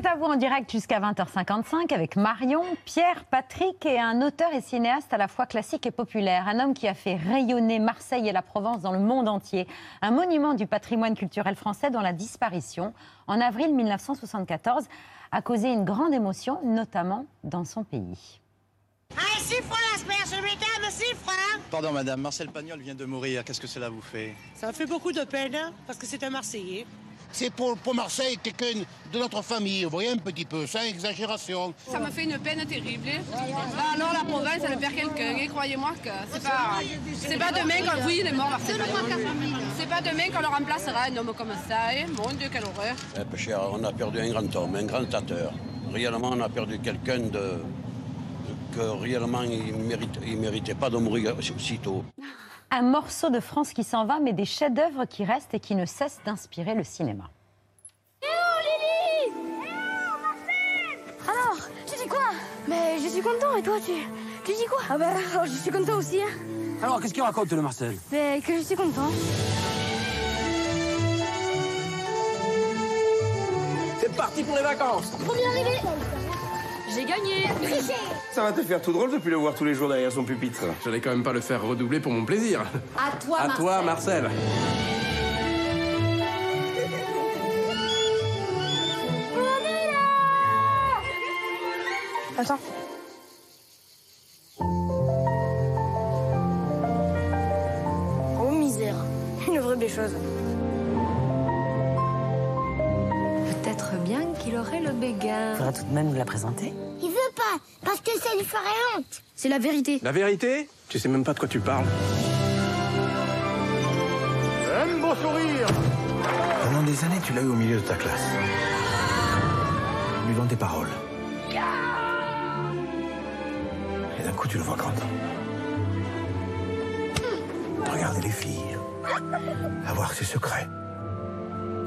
C'est à vous en direct jusqu'à 20h55 avec Marion, Pierre, Patrick et un auteur et cinéaste à la fois classique et populaire. Un homme qui a fait rayonner Marseille et la Provence dans le monde entier. Un monument du patrimoine culturel français dont la disparition, en avril 1974, a causé une grande émotion, notamment dans son pays. L'asperge, le week-end, un chiffre Pardon madame, Marcel Pagnol vient de mourir. Qu'est-ce que cela vous fait? Ça me fait beaucoup de peine, hein, parce que c'est un Marseillais. C'est pour, pour Marseille quelqu'un de notre famille, vous voyez un petit peu, sans exagération. Ça me fait une peine terrible. Bah, alors la province, elle perd quelqu'un, et croyez-moi que c'est pas, c'est pas demain. Oui, il est mort, C'est pas demain qu'on le remplacera, un homme comme ça. hein. Mon Dieu, quelle horreur. Eh, peu cher, on a perdu un grand homme, un grand dictateur. Réellement, on a perdu quelqu'un de que réellement il mérite, il méritait pas de mourir aussitôt. Un morceau de France qui s'en va, mais des chefs-d'œuvre qui restent et qui ne cessent d'inspirer le cinéma. Alors, tu dis quoi? Mais je suis content et toi tu, tu dis quoi? Ah bah oh, je suis content aussi hein. Alors, qu'est-ce qu'il raconte, le Marcel? Mais que je suis content. C'est parti pour les vacances! Premier arrivé J'ai gagné. Ça va te faire tout drôle de plus le voir tous les jours derrière son pupitre. J'allais quand même pas le faire redoubler pour mon plaisir. À toi À toi, Marcel. Attends. Oh misère, une vraie bêcheuse. Peut-être bien qu'il aurait le béguin. Faudra tout de même nous la présenter. Il veut pas, parce que ça lui ferait honte. C'est la vérité. La vérité? Tu sais même pas de quoi tu parles. Un beau sourire Pendant des années, tu l'as eu au milieu de ta classe. Lui vends tes paroles. Et d'un coup, tu le vois grandir. De regarder les filles. Avoir ses secrets.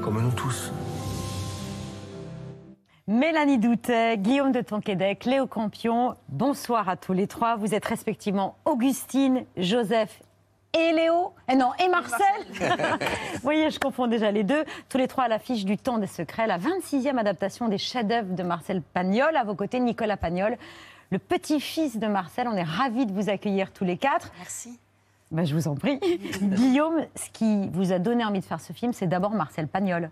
Comme nous tous. Mélanie Doutet, Guillaume de Tonquédec, Léo Campion, bonsoir à tous les trois. Vous êtes respectivement Augustine, Joseph et Léo, et non, et Marcel. Vous voyez, je confonds déjà les deux. Tous les trois à l'affiche du Temps des Secrets, la 26e adaptation des chefs-d'œuvre de Marcel Pagnol. À vos côtés, Nicolas Pagnol, le petit-fils de Marcel. On est ravis de vous accueillir tous les quatre. Merci. Ben, je vous en prie. Guillaume, ce qui vous a donné envie de faire ce film, c'est d'abord Marcel Pagnol.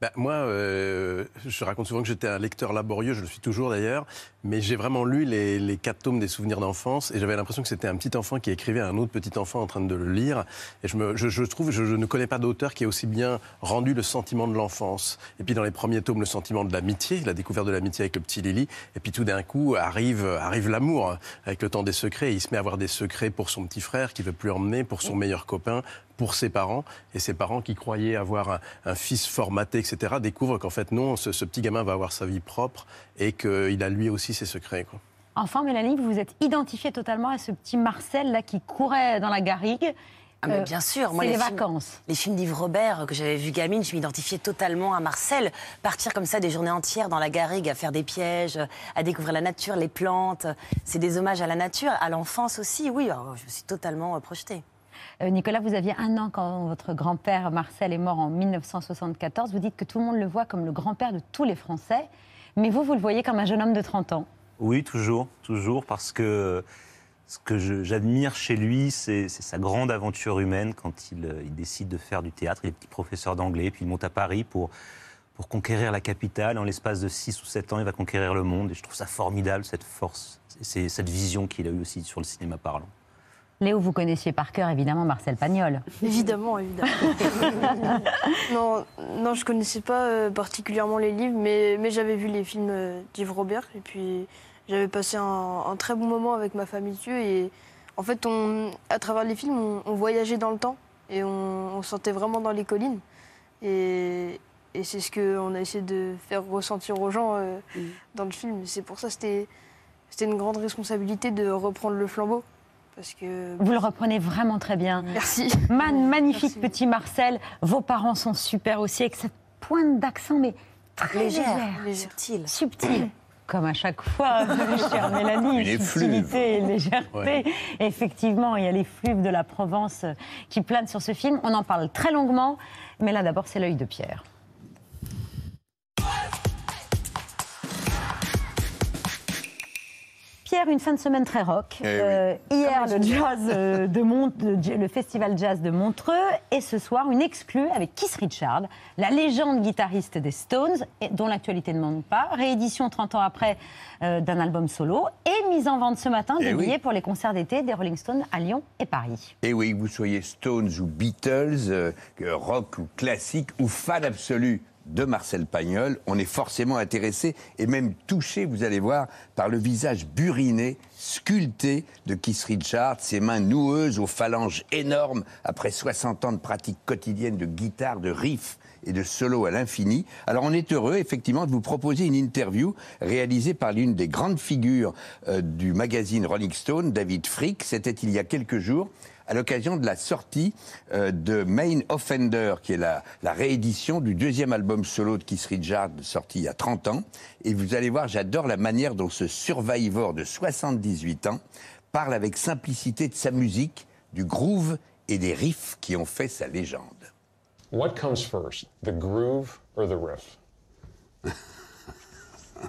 Bah, moi, euh, je raconte souvent que j'étais un lecteur laborieux, je le suis toujours d'ailleurs, mais j'ai vraiment lu les, les quatre tomes des souvenirs d'enfance et j'avais l'impression que c'était un petit enfant qui écrivait à un autre petit enfant en train de le lire. Et je, me, je, je trouve, je, je ne connais pas d'auteur qui ait aussi bien rendu le sentiment de l'enfance. Et puis dans les premiers tomes, le sentiment de l'amitié, la découverte de l'amitié avec le petit Lily. Et puis tout d'un coup arrive, arrive l'amour avec le temps des secrets. Et il se met à avoir des secrets pour son petit frère qui veut plus emmener, pour son meilleur copain, pour ses parents. Et ses parents qui croyaient avoir un, un fils formaté, etc., découvrent qu'en fait non, ce, ce, petit gamin va avoir sa vie propre et qu'il a lui aussi ses secrets. Quoi. Enfin, Mélanie, vous vous êtes identifiée totalement à ce petit Marcel là qui courait dans la garrigue. Ah mais bien sûr, moi les, les films, vacances. les films d'Yves Robert que j'avais vu gamine, je m'identifiais totalement à Marcel. Partir comme ça des journées entières dans la garrigue, à faire des pièges, à découvrir la nature, les plantes, c'est des hommages à la nature, à l'enfance aussi. Oui, alors, je me suis totalement euh, projetée. Euh, Nicolas, vous aviez un an quand votre grand-père Marcel est mort en 1974. Vous dites que tout le monde le voit comme le grand-père de tous les Français, mais vous, vous le voyez comme un jeune homme de 30 ans. Oui, toujours, toujours, parce que ce que j'admire chez lui, c'est sa grande aventure humaine quand il, euh, il décide de faire du théâtre. Il est petit professeur d'anglais, puis il monte à Paris pour, pour conquérir la capitale. En l'espace de 6 ou 7 ans, il va conquérir le monde. Et je trouve ça formidable, cette force, cette vision qu'il a eue aussi sur le cinéma parlant. Léo, vous connaissiez par cœur évidemment Marcel Pagnol. Évidemment, évidemment. non, non, je connaissais pas euh, particulièrement les livres, mais, mais j'avais vu les films euh, d'Yves Robert et puis j'avais passé un, un très bon moment avec ma famille dessus et en fait, on, à travers les films, on, on voyageait dans le temps et on, on se sentait vraiment dans les collines et, et c'est ce qu'on a essayé de faire ressentir aux gens euh, dans le film. C'est pour ça que c'était c'était une grande responsabilité de reprendre le flambeau. Parce que Vous le reprenez vraiment très bien. Merci. Man, magnifique petit Marcel. Vos parents sont super aussi, avec cette pointe d'accent, mais très Légère, légère. subtile. Subtile. Comme à chaque fois, chère Mélanie, Une effluve. subtilité et légèreté. Ouais. Effectivement, il y a les fluves de la Provence qui planent sur ce film. On en parle très longuement, mais là d'abord, c'est l'œil de Pierre. Pierre, une fin de semaine très rock. Eh oui. Hier, le jazz de Mont- le festival jazz de Montreux. Et ce soir, une exclue avec Keith Richard, la légende guitariste des Stones, et dont l'actualité ne manque pas. Réédition 30 ans après euh, d'un album solo. Et mise en vente ce matin Eh des oui. billets pour les concerts d'été des Rolling Stones à Lyon et Paris. Et oui, que vous soyez Stones ou Beatles, euh, rock ou classique, ou fan absolu de Marcel Pagnol, on est forcément intéressé et même touché, vous allez voir, par le visage buriné, sculpté de Keith Richards, ses mains noueuses aux phalanges énormes après 60 ans de pratique quotidienne de guitare, de riff et de solo à l'infini. Alors on est heureux effectivement de vous proposer une interview réalisée par l'une des grandes figures euh, du magazine Rolling Stone, David Frick. C'était il y a quelques jours à l'occasion de la sortie euh, de Main Offender, qui est la, la réédition du deuxième album solo de Keith Richards, sorti il y a 30 ans. Et vous allez voir, j'adore la manière dont ce survivor de 78 ans parle avec simplicité de sa musique, du groove et des riffs qui ont fait sa légende. What comes first, the groove or the riff?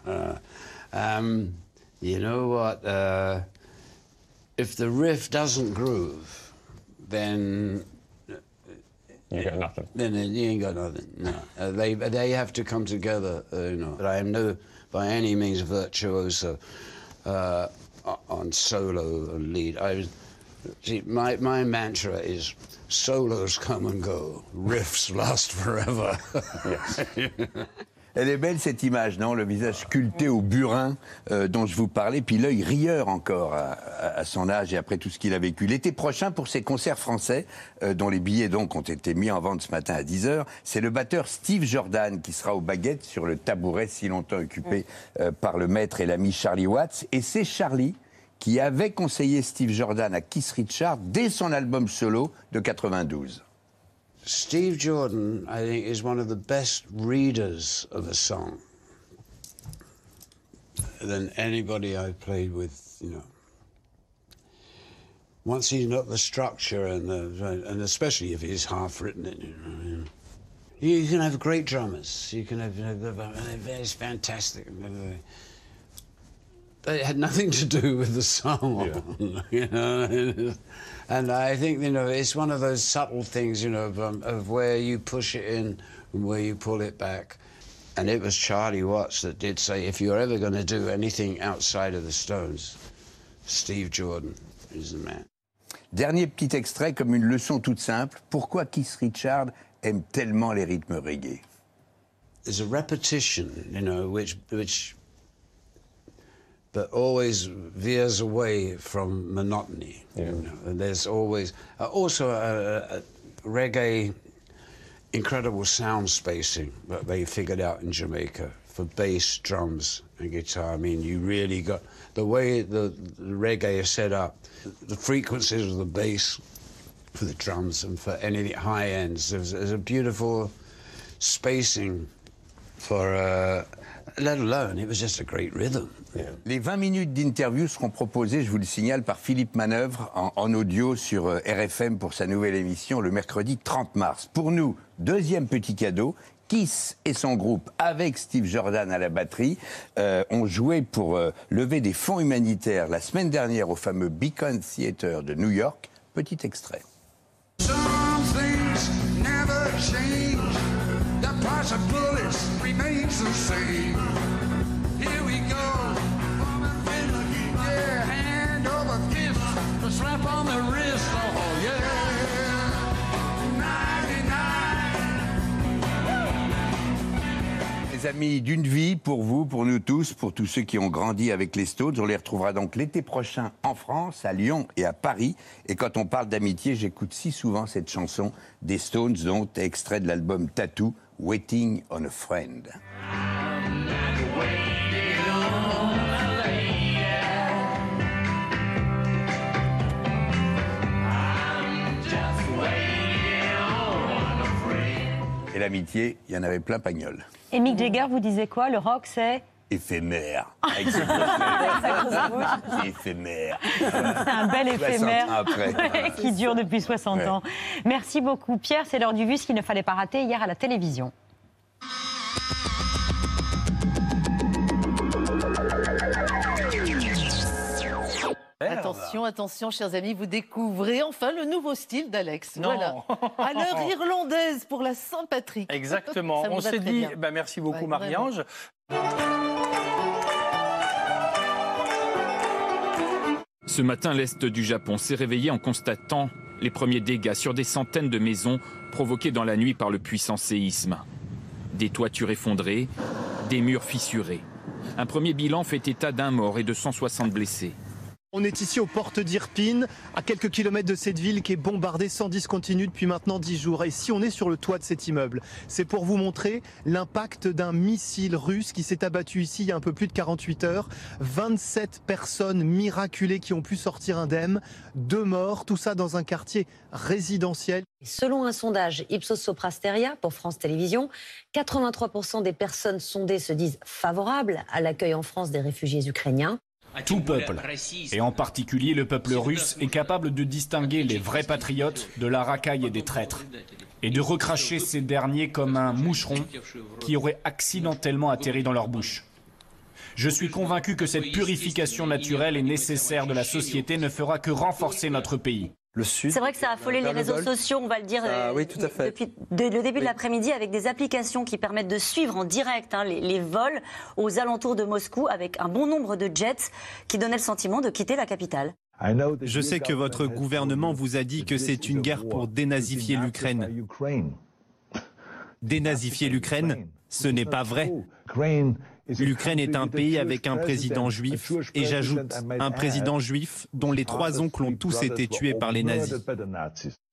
Uh, um, you know what? Uh, if the riff doesn't groove, then You got nothing. then you ain't got nothing. No, uh, they they have to come together. Uh, you know, but I am no by any means virtuoso uh, on solo and lead. I was, see, my my mantra is solos come and go, riffs last forever. Elle est belle cette image, non Le visage sculpté au burin euh, dont je vous parlais, puis l'œil rieur encore à, à- à son âge et après tout ce qu'il a vécu. L'été prochain, pour ses concerts français, euh, dont les billets donc ont été mis en vente ce matin à 10h, c'est le batteur Steve Jordan qui sera aux baguettes sur le tabouret si longtemps occupé euh, par le maître et l'ami Charlie Watts. Et c'est Charlie qui avait conseillé Steve Jordan à Keith Richards dès son album solo de 92. Steve Jordan, I think, is one of the best readers of a song than anybody I've played with, you know. Once he's got the structure and the, and especially if he's half written it, you know. You, you can have great drummers. You can have, you know, it's fantastic. But it had nothing to do with the song, you know. And I think you know it's one of those subtle things, you know, of, um, of where you push it in and where you pull it back. And it was Charlie Watts that did say, if you're ever going to do anything outside of the Stones, Steve Jordan is the man. Dernier petit extrait comme une leçon toute simple. Pourquoi Keith Richards aime tellement les rythmes reggae There's a repetition, you know, which which but always veers away from monotony. You know? And there's always uh, also a, a reggae incredible sound spacing that they figured out in Jamaica for bass, drums, and guitar. I mean, you really got the way the, the reggae is set up, the frequencies of the bass for the drums and for any high ends. There's, there's a beautiful spacing for, uh, let alone, it was just a great rhythm. Les 20 minutes d'interview seront proposées, je vous le signale, par Philippe Manœuvre en, en audio sur euh, RFM pour sa nouvelle émission le mercredi 30 mars. Pour nous, deuxième petit cadeau. Kiss et son groupe, avec Steve Jordan à la batterie, euh, ont joué pour euh, lever des fonds humanitaires la semaine dernière au fameux Beacon Theater de New York. Petit extrait. Some things never change. The Les amis d'une vie pour vous, pour nous tous, pour tous ceux qui ont grandi avec les Stones. On les retrouvera donc l'été prochain en France, à Lyon et à Paris. Et quand on parle d'amitié, j'écoute si souvent cette chanson des Stones, dont extrait de l'album Tattoo, Waiting on a Friend. Et l'amitié, il y en avait plein pagnol. Et Mick Jagger vous disait quoi? Le rock, c'est Éphémère. C'est éphémère. C'est un bel 60 éphémère qui dure depuis 60 Ouais. ans. Merci beaucoup Pierre, c'est l'heure du vu, ce qu'il ne fallait pas rater hier à la télévision. Attention, attention, chers amis, vous découvrez enfin le nouveau style d'Alex. Voilà. À l'heure irlandaise pour la Saint-Patrick. Exactement. On s'est dit, bah, merci beaucoup Ouais, Marie-Ange. Ce matin, l'Est du Japon s'est réveillé en constatant les premiers dégâts sur des centaines de maisons provoqués dans la nuit par le puissant séisme. Des toitures effondrées, des murs fissurés. Un premier bilan fait état d'un mort et de 160 blessés. On est ici aux portes d'Irpine, à quelques kilomètres de cette ville qui est bombardée sans discontinu depuis maintenant 10 jours. Et si on est sur le toit de cet immeuble, c'est pour vous montrer l'impact d'un missile russe qui s'est abattu ici il y a un peu plus de 48 heures. 27 personnes miraculées qui ont pu sortir indemnes, deux morts, tout ça dans un quartier résidentiel. Selon un sondage Ipsos Soprasteria pour France Télévisions, 83% des personnes sondées se disent favorables à l'accueil en France des réfugiés ukrainiens. Tout peuple, et en particulier le peuple russe, est capable de distinguer les vrais patriotes de la racaille et des traîtres, et de recracher ces derniers comme un moucheron qui aurait accidentellement atterri dans leur bouche. Je suis convaincu que cette purification naturelle et nécessaire de la société ne fera que renforcer notre pays. Le Sud. C'est vrai que ça a affolé les réseaux sociaux, on va le dire, Ah euh, oui, tout à fait. depuis de- le début de l'après-midi avec des applications qui permettent de suivre en direct hein, les, les vols aux alentours de Moscou avec un bon nombre de jets qui donnaient le sentiment de quitter la capitale. Je sais que votre gouvernement vous a dit que c'est une guerre pour dénazifier l'Ukraine. Dénazifier l'Ukraine, ce n'est pas vrai. L'Ukraine est un pays avec un président juif, et j'ajoute, un président juif dont les trois oncles ont tous été tués par les nazis.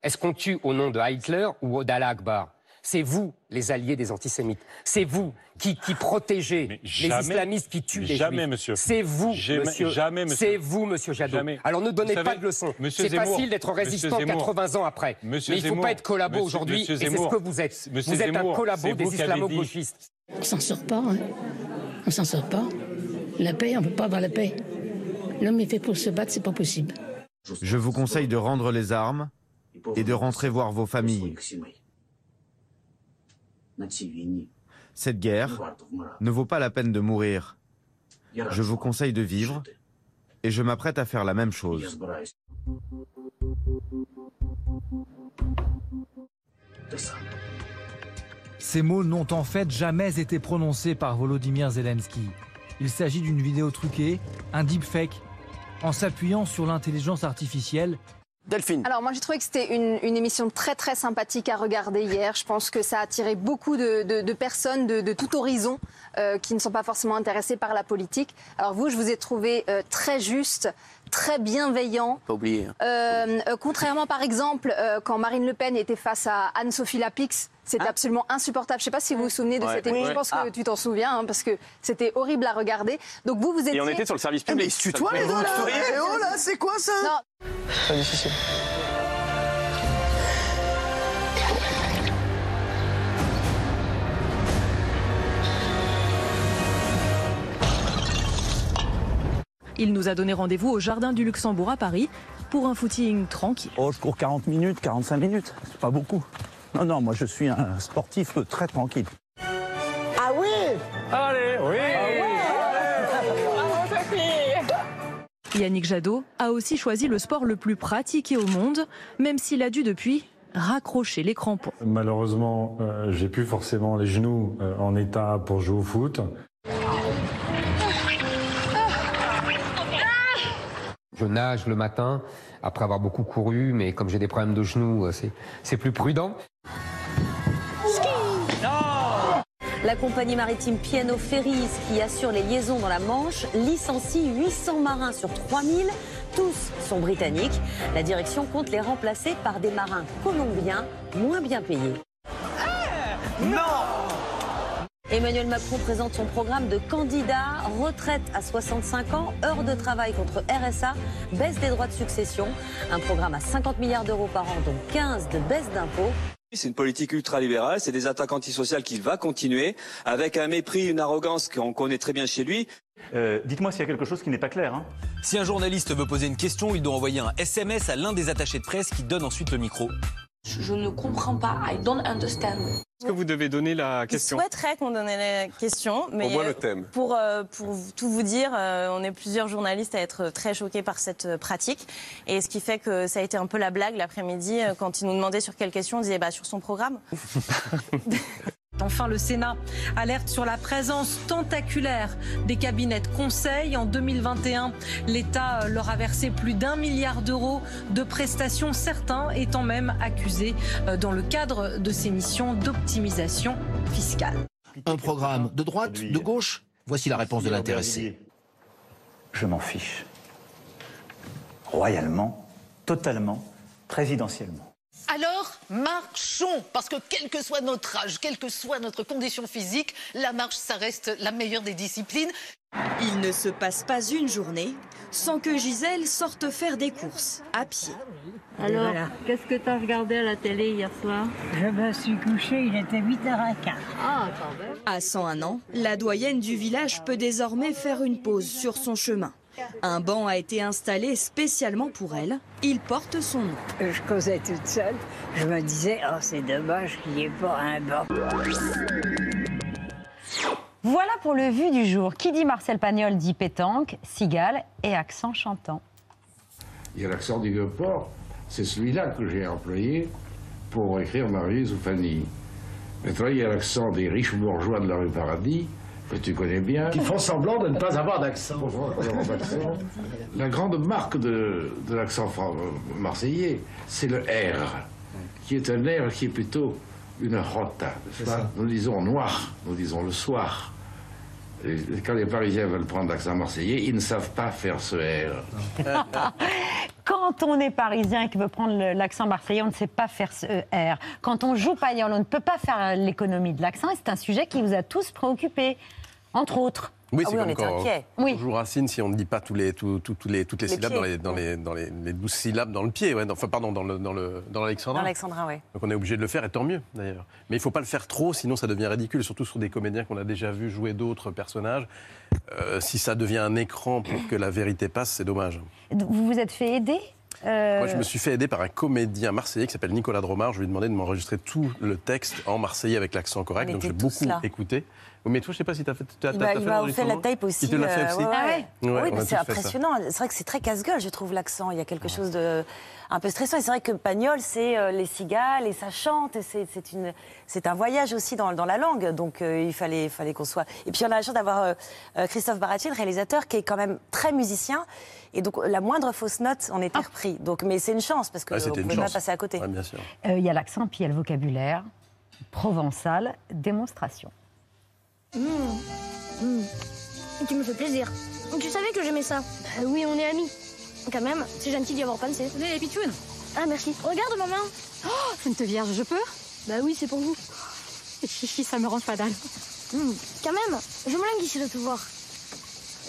Est-ce qu'on tue au nom de Hitler ou d'Allah Akbar? C'est vous, les alliés des antisémites. C'est vous qui, qui protégez les islamistes qui tuent les jamais, juifs. monsieur. C'est vous, Jamais- monsieur. jamais, monsieur. C'est vous, monsieur Jadot. Jamais. Alors ne donnez Vous pas savez, de leçons. C'est facile d'être résistant Zemmour, 80 ans après. Monsieur Mais il ne faut Zemmour, pas être collabo aujourd'hui, et c'est ce que vous êtes. monsieur vous êtes Zemmour, un collabo des islamo-gauchistes. On s'en sort pas. Hein. On s'en sort pas. La paix, on peut pas avoir la paix. L'homme est fait pour se battre, c'est pas possible. Je vous conseille de rendre les armes et de rentrer voir vos familles. Cette guerre ne vaut pas la peine de mourir. Je vous conseille de vivre et je m'apprête à faire la même chose. Ces mots n'ont en fait jamais été prononcés par Volodymyr Zelensky. Il s'agit d'une vidéo truquée, un deepfake, en s'appuyant sur l'intelligence artificielle. Delphine. Alors moi j'ai trouvé que c'était une, une émission très très sympathique à regarder hier. Je pense que ça a attiré beaucoup de, de- de personnes de, de tout horizon euh, qui ne sont pas forcément intéressées par la politique. Alors vous, je vous ai trouvé euh, très juste, très bienveillant. Pas oublier. hein. Euh, euh, contrairement par exemple euh, quand Marine Le Pen était face à Anne-Sophie Lapix, c'était absolument insupportable. Je ne sais pas si vous vous souvenez de Ouais. cette émission. Oui. Je pense Ah. que tu t'en souviens hein, parce que c'était horrible à regarder. Donc vous, vous étiez... Et on était sur le service public. Mais ils se tutoient, Ça les deux, là souriez Eh oh, là, c'est quoi ça? Non. Pas difficile. Il nous a donné rendez-vous au Jardin du Luxembourg à Paris pour un footing tranquille. Oh, je cours 40 minutes, 45 minutes. C'est pas beaucoup. Non, non, moi je suis un sportif très tranquille. Ah oui Allez, oui Yannick Jadot a aussi choisi le sport le plus pratiqué au monde, même s'il a dû depuis raccrocher les crampons. Malheureusement, euh, j'ai plus forcément les genoux euh, en état pour jouer au foot. Je nage le matin après avoir beaucoup couru, mais comme j'ai des problèmes de genoux, euh, c'est plus prudent. La compagnie maritime Piano Ferries, qui assure les liaisons dans la Manche, licencie 800 marins sur 3000. Tous sont britanniques. La direction compte les remplacer par des marins colombiens moins bien payés. Non Emmanuel Macron présente son programme de candidat, retraite à 65 ans, heures de travail contre RSA, baisse des droits de succession, un programme à 50 milliards d'euros par an, dont 15 de baisse d'impôts. C'est une politique ultralibérale, c'est des attaques antisociales qu'il va continuer, avec un mépris, une arrogance qu'on connaît très bien chez lui. Dites-moi s'il y a quelque chose qui n'est pas clair. hein. Si un journaliste veut poser une question, il doit envoyer un SMS à l'un des attachés de presse qui donne ensuite le micro. Je ne comprends pas. I don't understand. Est-ce que vous devez donner la Je question? souhaiterais qu'on donne la question, mais voit le thème. Pour, euh, pour tout vous dire, euh, on est plusieurs journalistes à être très choqués par cette euh, pratique. Et ce qui fait que ça a été un peu la blague l'après-midi, quand ils nous demandaient sur quelle question, on disait bah, sur son programme. Enfin, le Sénat alerte sur la présence tentaculaire des cabinets de conseil. En 2021, l'État leur a versé plus d'un milliard d'euros de prestations, certains étant même accusés euh, dans le cadre de ces missions d'optimisation fiscale. Un programme de droite, de gauche? Voici la réponse de l'intéressé. Je m'en fiche. Royalement, totalement, présidentiellement. Alors, marchons, parce que quel que soit notre âge, quelle que soit notre condition physique, la marche, ça reste la meilleure des disciplines. Il ne se passe pas une journée sans que Gisèle sorte faire des courses à pied. Alors, qu'est-ce que tu as regardé à la télé hier soir? Je me suis couchée, il était 8h15. Ah, quand même. À 101 ans, la doyenne du village peut désormais faire une pause sur son chemin. Un banc a été installé spécialement pour elle. Il porte son nom. Je causais toute seule. Je me disais, oh, c'est dommage qu'il n'y ait pas un banc. Voilà pour le vu du jour. Qui dit Marcel Pagnol dit pétanque, cigale et accent chantant. Il y a l'accent du Vieux-Port, c'est celui-là que j'ai employé pour écrire Marie-Louise ou Fanny. Maintenant, il y a l'accent des riches bourgeois de la rue Paradis, que tu connais bien. Qui font semblant de ne pas avoir d'accent. La grande marque de, de l'accent marseillais, c'est le R, qui est un R qui est plutôt une rota. Nous disons noir, nous disons le soir. Et quand les Parisiens veulent prendre l'accent marseillais, ils ne savent pas faire ce R. Quand on est parisien et qu'on veut prendre l'accent marseillais, on ne sait pas faire ce R. Quand on joue Pagnol, on ne peut pas faire l'économie de l'accent et c'est un sujet qui vous a tous préoccupés, entre autres. Oui, Ah c'est comme quand Oui. on joue Racine, si on ne dit pas tous les, tous les, toutes les, Les syllabes pieds. dans les, dans les, dans les, les douze syllabes dans le pied, ouais, dans- enfin pardon, dans le, dans le, dans l'alexandrin. Oui. Donc on est obligé de le faire, et tant mieux d'ailleurs. Mais il ne faut pas le faire trop, sinon ça devient ridicule, surtout sur des comédiens qu'on a déjà vu jouer d'autres personnages. Euh, si ça devient un écran pour que la vérité passe, c'est dommage. Vous vous êtes fait aider? Euh, Moi, je me suis fait aider par un comédien marseillais qui s'appelle Nicolas Dromard. Je lui ai demandé de m'enregistrer tout le texte en marseillais avec l'accent correct. On Donc j'ai beaucoup là. écouté. Mais toi, je sais pas si tu as fait. Il m'a- il fait la tape aussi. Il te l'a fait euh, aussi ouais, ouais. Ouais, oui, mais c'est impressionnant. C'est vrai que c'est très casse-gueule, je trouve, l'accent. Il y a quelque chose de un peu stressant. Et c'est vrai que Pagnol, c'est euh, les cigales et ça chante. et C'est c'est une, c'est un voyage aussi dans, dans la langue. Donc euh, il fallait, fallait qu'on soit. Et puis on a la chance d'avoir euh, Christophe Baratier, le réalisateur, qui est quand même très musicien. Et donc la moindre fausse note, on était repris. Donc, mais c'est une chance parce qu'on Ouais, ne pouvait pas passer à côté. Ouais. Euh, Il y a l'accent, puis il y a le vocabulaire. Provençal, démonstration. Mmh. Mmh. Tu me fais plaisir. Tu savais que j'aimais ça Oui, on est amis. Quand même, c'est gentil d'y avoir pensé. Vous les pitchounes Ah, merci. Regarde ma main. Oh, Sainte Vierge, je peux? Bah oui, c'est pour vous. Chichi, ça me rend pas dalle. Quand même, je me languissais de te voir.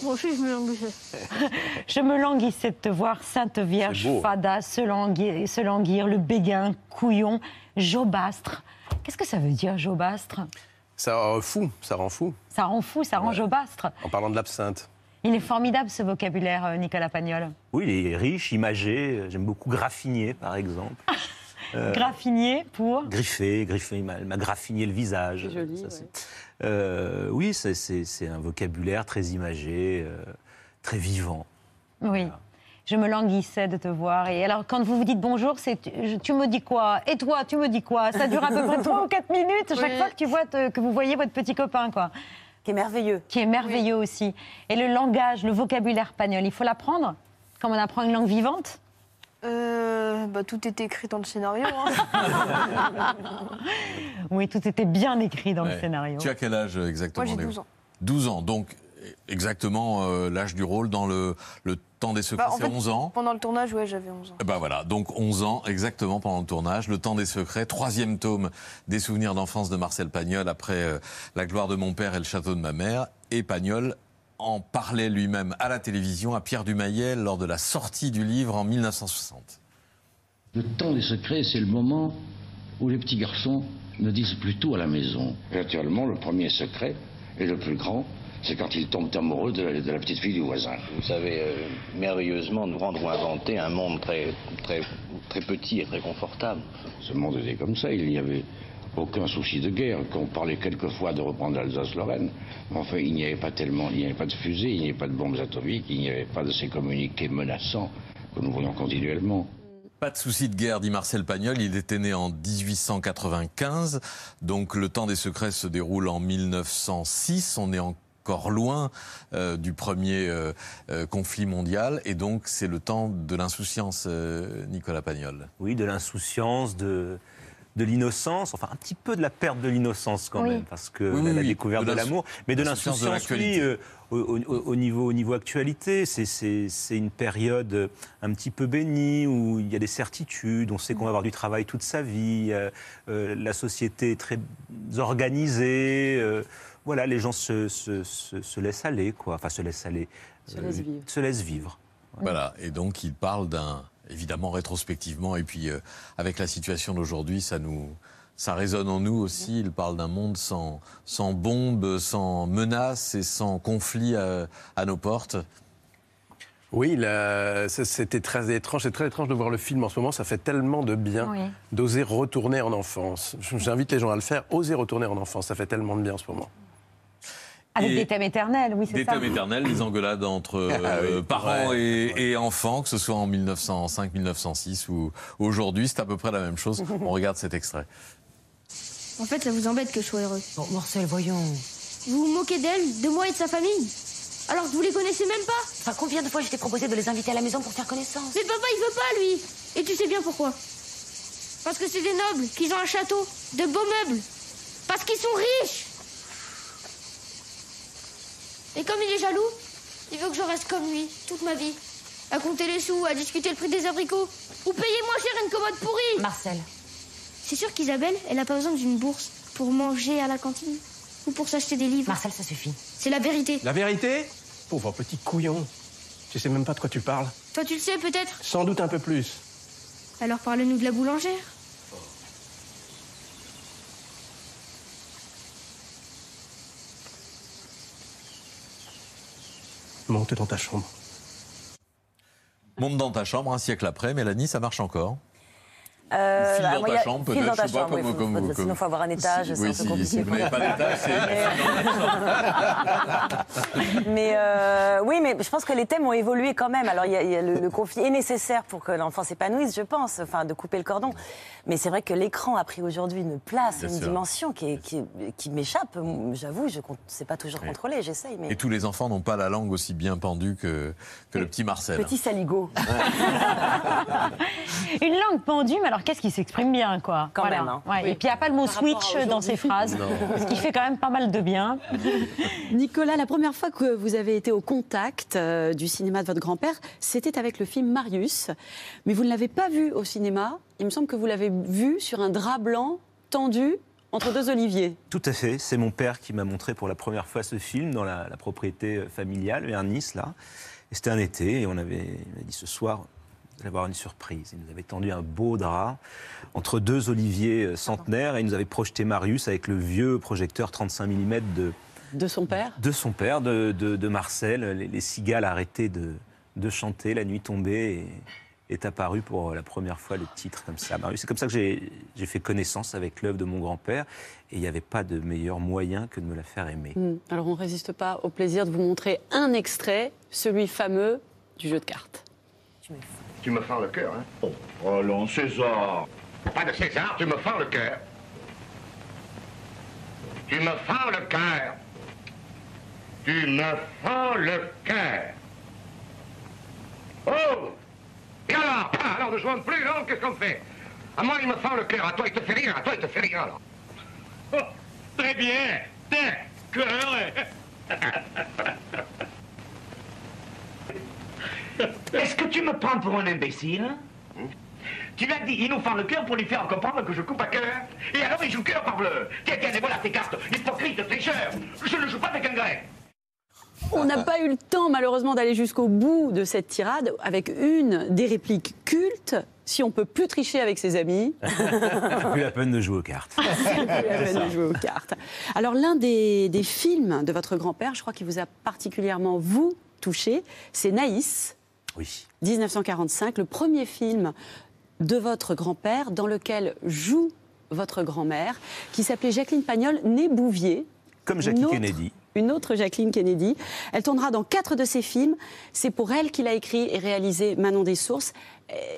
Moi aussi, je me languissais. Je me languissais de te voir, Sainte Vierge, beau. Fada, se languir, se languir, le béguin, couillon, jobastre. Qu'est-ce que ça veut dire, jobastre Ça rend fou, ça rend fou, Ça rend fou, ça rend jobastre. en parlant de l'absinthe. Il est formidable ce vocabulaire, euh, Nicolas Pagnol. Oui, il est riche, imagé. J'aime beaucoup graffiner, par exemple. Euh, Graffinier pour. Griffer, griffer, il m'a elle m'a graffiné le visage. C'est joli, Ça, ouais. Euh, oui, c'est- c'est c'est un vocabulaire très imagé, euh, très vivant. Oui. Je me languissais de te voir. Et alors, quand vous vous dites bonjour, c'est tu, je- tu me dis quoi? Et toi, tu me dis quoi? Ça dure à peu près 3 ou 4 minutes chaque Oui. fois que, tu vois te- que vous voyez votre petit copain, quoi. Qui est merveilleux. Qui est merveilleux aussi. Et le langage, le vocabulaire pagnol, il faut l'apprendre? Comme on apprend une langue vivante? Euh, bah, tout était écrit dans le scénario. hein. Oui, tout était bien écrit dans le Ouais. scénario. Tu as quel âge euh, exactement Moi, j'ai Léo 12 ans. 12 ans, donc exactement euh, l'âge du rôle dans le, le temps des secrets, Bah, en c'est fait, 11 ans. Pendant le tournage, ouais, j'avais 11 ans. Eh Ben voilà, donc 11 ans exactement pendant le tournage, Le Temps des Secrets, troisième tome des souvenirs d'enfance de Marcel Pagnol après euh, La gloire de mon père et le château de ma mère. Et Pagnol en parlait lui-même à la télévision à Pierre Dumayel lors de la sortie du livre en 1960. Le temps des secrets, c'est le moment où les petits garçons ne disent plus tout à la maison. Naturellement, le premier secret et le plus grand, c'est quand il tombe amoureux de la, de la petite fille du voisin. Vous savez euh, merveilleusement nous rendre ou inventer un monde très, très, très petit et très confortable. Ce monde était comme ça, il n'y avait aucun souci de guerre, qu'on parlait quelquefois de reprendre l'Alsace-Lorraine. Mais enfin, il n'y avait pas tellement, il n'y avait pas de fusées, il n'y avait pas de bombes atomiques, il n'y avait pas de ces communiqués menaçants que nous voyons continuellement. Pas de souci de guerre, dit Marcel Pagnol. Il était né en 1895, donc le temps des secrets se déroule en 1906. On est encore loin euh, du premier euh, euh, conflit mondial, et donc c'est le temps de l'insouciance, euh, Nicolas Pagnol. Oui, de l'insouciance, de, de l'innocence, enfin un petit peu de la perte de l'innocence quand Oui. même, parce que Oui, la, oui, la oui. découverte De l'amour, mais de l'insouciance oui, euh, au, au- au niveau, au niveau actualité, c'est- c'est c'est une période euh, un petit peu bénie où il y a des certitudes, on sait qu'on va avoir du travail toute sa vie, euh, euh, la société est très organisée, euh, voilà, les gens se, se- se- se laissent aller, quoi, enfin se laissent aller, Se euh, laissent vivre. se laissent vivre. Voilà, et donc il parle d'un, évidemment rétrospectivement, et puis euh, avec la situation d'aujourd'hui, ça nous, ça résonne en nous aussi. Il parle d'un monde sans, sans bombes, sans menaces et sans conflits à, à nos portes. Oui, là, c'était très étrange. C'est très étrange de voir le film en ce moment. Ça fait tellement de bien Oui. d'oser retourner en enfance. J'invite les gens à le faire. Oser retourner en enfance. Ça fait tellement de bien en ce moment. Avec Et des thèmes éternels, oui, c'est Des ça. thèmes éternels, les engueulades entre euh, Ah oui, parents ouais, et, et enfants, que ce soit en 1905, 1906 ou aujourd'hui, c'est à peu près la même chose. On regarde cet extrait. En fait, ça vous embête que je sois heureux. Bon, Marcel, voyons. Vous vous moquez d'elle, de moi et de sa famille? Alors que vous les connaissez même pas? Enfin, combien de fois je t'ai proposé de les inviter à la maison pour faire connaissance? Mais papa, il veut pas, lui Et tu sais bien pourquoi Parce que c'est des nobles, qu'ils ont un château, de beaux meubles. Parce qu'ils sont riches Et comme il est jaloux, il veut que je reste comme lui, toute ma vie. À compter les sous, à discuter le prix des abricots. Ou payer moins cher une commode pourrie Marcel. C'est sûr qu'Isabelle, elle a pas besoin d'une bourse pour manger à la cantine. Ou pour s'acheter des livres. Marcel, ça suffit. C'est la vérité. La vérité? Pauvre petit couillon. Tu sais même pas de quoi tu parles. Toi, tu le sais peut-être? Sans doute un peu plus. Alors parle-nous de la boulangère. Monte dans ta chambre. Monte dans ta chambre un siècle après, Mélanie, ça marche encore? Euh, File dans ta a- chambre, peut-être, dans ta je sais pas, chambre, oui, comme- faut- comme- faut- comme- Sinon, il faut avoir un étage, Si- c'est oui, un peu si- compliqué. si vous n'avez pas d'étage, mais euh, oui, mais je pense que les thèmes ont évolué quand même. Alors, il y a, il y a le, le conflit est nécessaire pour que l'enfant s'épanouisse, je pense, enfin, de couper le cordon. Mais c'est vrai que l'écran a pris aujourd'hui une place, Bien une sûr. dimension qui, est- qui, qui m'échappe. J'avoue, je ne sais pas toujours contrôler, j'essaye. Mais... Et tous les enfants n'ont pas la langue aussi bien pendue que, que le petit Marcel. Petit saligo. Une langue pendue, mais alors qu'est-ce qui s'exprime bien, quoi Quand même, hein. Ouais, Oui. Et puis il n'y a pas le mot Par switch dans ses phrases, ce qui fait quand même pas mal de bien. Nicolas, la première fois que vous avez été au contact euh, du cinéma de votre grand-père, c'était avec le film Marius. Mais vous ne l'avez pas vu au cinéma. Il me semble que vous l'avez vu sur un drap blanc tendu entre deux oliviers. Tout à fait. C'est mon père qui m'a montré pour la première fois ce film dans la, la propriété euh, familiale vers Nice, là. Et c'était un été, et on avait, il m'a dit ce soir, vous allez avoir une surprise. Il nous avait tendu un beau drap entre deux oliviers euh, centenaires, et il nous avait projeté Marius avec le vieux projecteur 35 mm de, De son père? De son père, de, de- de Marcel. Les, les cigales arrêtaient de, de chanter, la nuit tombée, et est apparu pour la première fois le titre comme ça. Marius. C'est comme ça que j'ai j'ai fait connaissance avec l'œuvre de mon grand-père, et il n'y avait pas de meilleur moyen que de me la faire aimer. Hmm. Alors on ne résiste pas au plaisir de vous montrer un extrait, celui fameux du jeu de cartes. Tu me fends le cœur, hein? Oh, allons, César Pas de César, tu me fends le cœur. Tu me fends le cœur. Tu me fends le cœur. Oh Et alors Ah, Alors, ne jouons plus, non Qu'est-ce qu'on fait? À moi, il me fend le cœur. À toi, il te fait rien. À toi, il te fait rien, alors. Oh, très bien. D'accord. Est-ce que tu me prends pour un imbécile Tu l'as dit, il nous fend le cœur pour lui faire comprendre que je coupe à cœur. Et alors il joue cœur par bleu. Tiens, tiens, et voilà tes cartes. Hypocrite, tricheur. Je ne joue pas avec un grec. On n'a pas eu le temps malheureusement d'aller jusqu'au bout de cette tirade avec une des répliques cultes. si on peut plus tricher avec ses amis, C'est plus la peine de jouer aux cartes. c'est plus la peine de jouer aux cartes. Alors l'un des, des films de votre grand-père, je crois qu'il vous a particulièrement vous touché, c'est Naïs. Oui. 1945, le premier film de votre grand-père dans lequel joue votre grand-mère, qui s'appelait Jacqueline Pagnol, née Bouvier. Comme Jackie Une autre- Kennedy. Une autre Jacqueline Kennedy. Elle tournera dans quatre de ses films. C'est pour elle qu'il a écrit et réalisé Manon des Sources.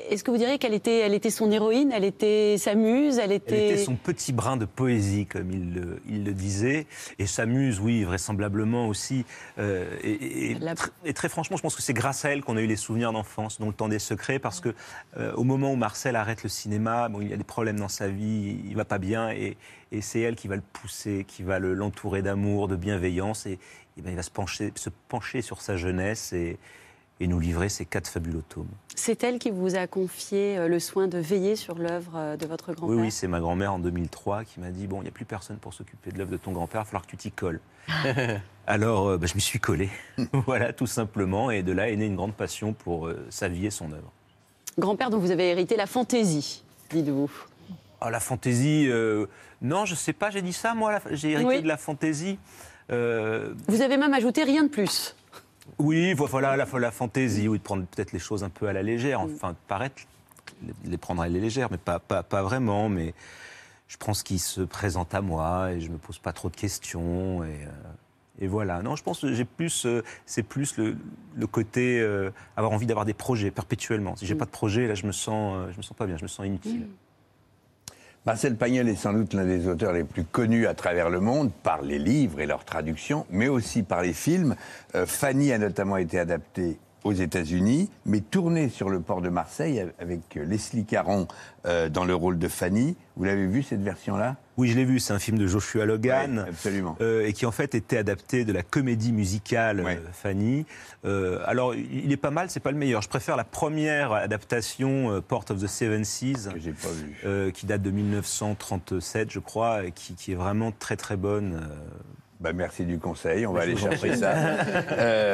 Est-ce que vous diriez qu'elle était, elle était son héroïne, elle était sa muse, elle Elle était... son petit brin de poésie, comme il le, il le disait, et sa muse, oui, vraisemblablement aussi. Euh, et, et- tr- et très franchement, je pense que c'est grâce à elle qu'on a eu les souvenirs d'enfance, dont le temps des secrets, parce que euh, au moment où Marcel arrête le cinéma, bon, il y a des problèmes dans sa vie, il va pas bien, et, et c'est elle qui va le pousser, qui va le- l'entourer d'amour, de bienveillance, et, et ben, il va se pencher, se pencher sur sa jeunesse et, et nous livrer ces quatre fabuleux tomes. C'est elle qui vous a confié euh, le soin de veiller sur l'œuvre euh, de votre Oui, grand-père? Oui, c'est ma grand-mère en 2003 qui m'a dit Bon, il n'y a plus personne pour s'occuper de l'œuvre de ton grand-père, il va falloir que tu t'y colles. Alors, euh, bah, je m'y suis collé, voilà, tout simplement, et de là est née une grande passion pour euh, sa vie et son œuvre. Grand-père dont vous avez hérité la fantaisie, dites-vous. Ah, la fantaisie, euh, non, je sais pas, j'ai dit ça, moi, j'ai hérité Oui. de la fantaisie. Euh, Vous avez même ajouté rien de plus. Oui, vo- voilà, la, la fantaisie, oui, de prendre peut-être les choses un peu à la légère, enfin, de paraître les, prendre à la légère, mais pas, pas, pas vraiment, mais je prends ce qui se présente à moi et je me pose pas trop de questions et, euh, et voilà. Non, je pense que j'ai plus, euh, c'est plus le, le côté euh, avoir envie d'avoir des projets perpétuellement. Si j'ai pas de projet, là, je me sens, je me sens pas bien, je me sens inutile. Marcel Pagnol est sans doute l'un des auteurs les plus connus à travers le monde par les livres et leurs traductions, mais aussi par les films. Euh, Fanny a notamment été adaptée aux États-Unis, mais tournée sur le port de Marseille avec Leslie Caron euh, dans le rôle de Fanny. Vous l'avez vu cette version-là? Oui, je l'ai vu. C'est un film de Joshua Logan. absolument. Euh, et qui en fait était adapté de la comédie musicale euh, Fanny. Euh, alors, il est pas mal, c'est pas le meilleur. Je préfère la première adaptation Port of the Seven Seas. Que j'ai pas vu. qui date de 1937, je crois, et qui, qui est vraiment très très bonne. Euh. Bah, merci du conseil, on va aller chercher ça.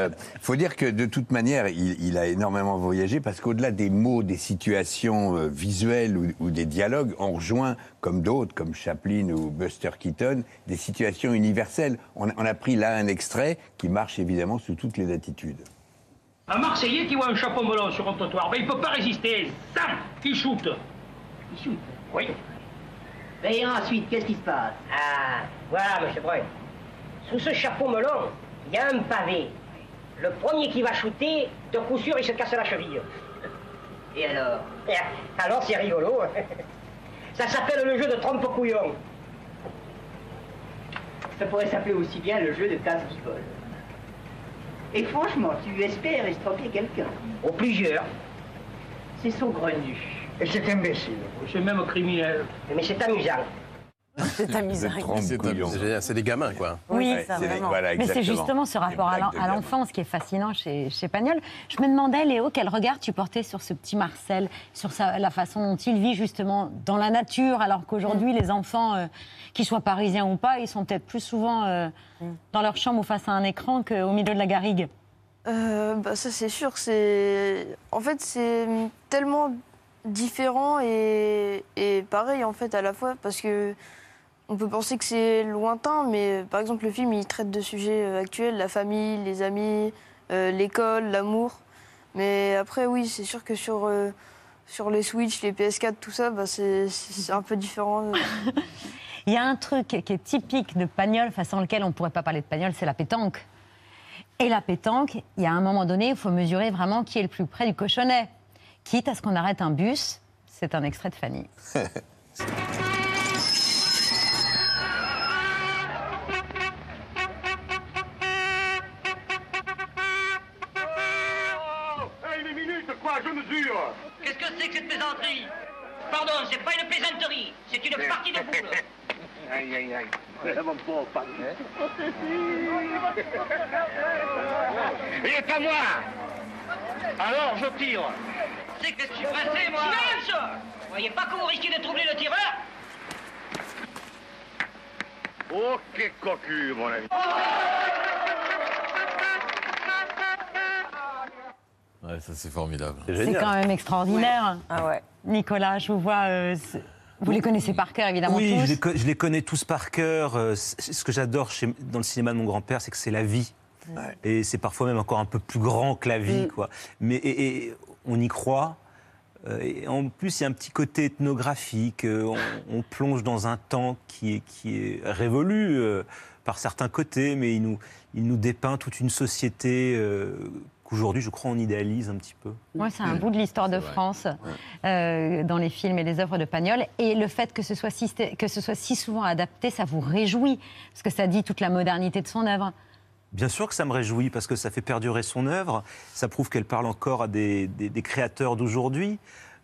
Il faut dire que de toute manière, il, il a énormément voyagé parce qu'au-delà des mots, des situations euh, visuelles ou, ou des dialogues, on rejoint, comme d'autres, comme Chaplin ou Buster Keaton, des situations universelles. On, a- on a pris là un extrait qui marche évidemment sous toutes les attitudes. Un Marseillais qui voit un chapeau melon sur un trottoir, ben il peut pas résister. Zam Il shoot. Il shoot Oui. Et ensuite, qu'est-ce qui se passe? Ah, voilà, monsieur Breuil. Sous ce chapeau melon, il y a un pavé. Le premier qui va shooter, de coup sûr, il se casse la cheville. Et alors Et alors, c'est rigolo. Ça s'appelle le jeu de trompe-couillon. Ça pourrait s'appeler aussi bien le jeu de casse-guicole. Et franchement, tu espères estropier quelqu'un Au plusieurs. C'est saugrenu. Et c'est imbécile. C'est même criminel. Mais c'est amusant. C'est amusant. C'est des gamins, quoi. Oui, Ouais, c'est des- voilà, mais c'est justement ce rapport à l'enfance qui est fascinant chez, chez Pagnol. Je me demandais, Léo, quel regard tu portais sur ce petit Marcel, sur sa- la façon dont il vit justement dans la nature, alors qu'aujourd'hui, les enfants, euh, qu'ils soient parisiens ou pas, ils sont peut-être plus souvent euh, dans leur chambre ou face à un écran qu'au milieu de la garrigue. Euh, bah ça c'est sûr, c'est en fait c'est tellement différent et, et pareil en fait à la fois parce que on peut penser que c'est lointain, mais par exemple le film il traite de sujets euh, actuels, la famille, les amis, euh, l'école, l'amour. Mais après oui c'est sûr que sur euh, sur les Switch, les PS4, tout ça, bah, c'est c'est un peu différent. Il y a un truc qui est typique de Pagnol, façon lequel on ne pourrait pas parler de Pagnol, c'est la pétanque. Et la pétanque, il y a un moment donné, il faut mesurer vraiment qui est le plus près du cochonnet. Quitte à ce qu'on arrête un bus, c'est un extrait de Fanny. Qu'est-ce que c'est que cette plaisanterie? Pardon, c'est pas une plaisanterie, c'est une partie de boule. Aïe, aïe, aïe. Il est à moi Alors, je tire. C'est que je suis pressé, moi Vous voyez pas que vous risquez de troubler le tireur? Oh, quel cocu, mon ami. Ouais, ça c'est formidable. C'est quand même extraordinaire. Ah ouais. Nicolas, je vous vois. euh, vous les connaissez par cœur, évidemment, Oui, tous. je les, co- je les connais tous par cœur. Euh, Ce que j'adore chez- dans le cinéma de mon grand-père, c'est que c'est la vie. Et c'est parfois même encore un peu plus grand que la vie, quoi. Mais et, et on y croit. Euh, Et en plus, il y a un petit côté ethnographique. On, on plonge dans un temps qui est, qui est révolu euh, par certains côtés, mais il nous, il nous dépeint toute une société euh, qu'aujourd'hui, je crois, on idéalise un petit peu. Moi, c'est un bout de l'histoire de France euh, dans les films et les œuvres de Pagnol. Et le fait que ce, soit si, que ce soit si souvent adapté, ça vous réjouit, parce que ça dit toute la modernité de son œuvre. Bien sûr que ça me réjouit parce que ça fait perdurer son œuvre. Ça prouve qu'elle parle encore à des, des- des créateurs d'aujourd'hui.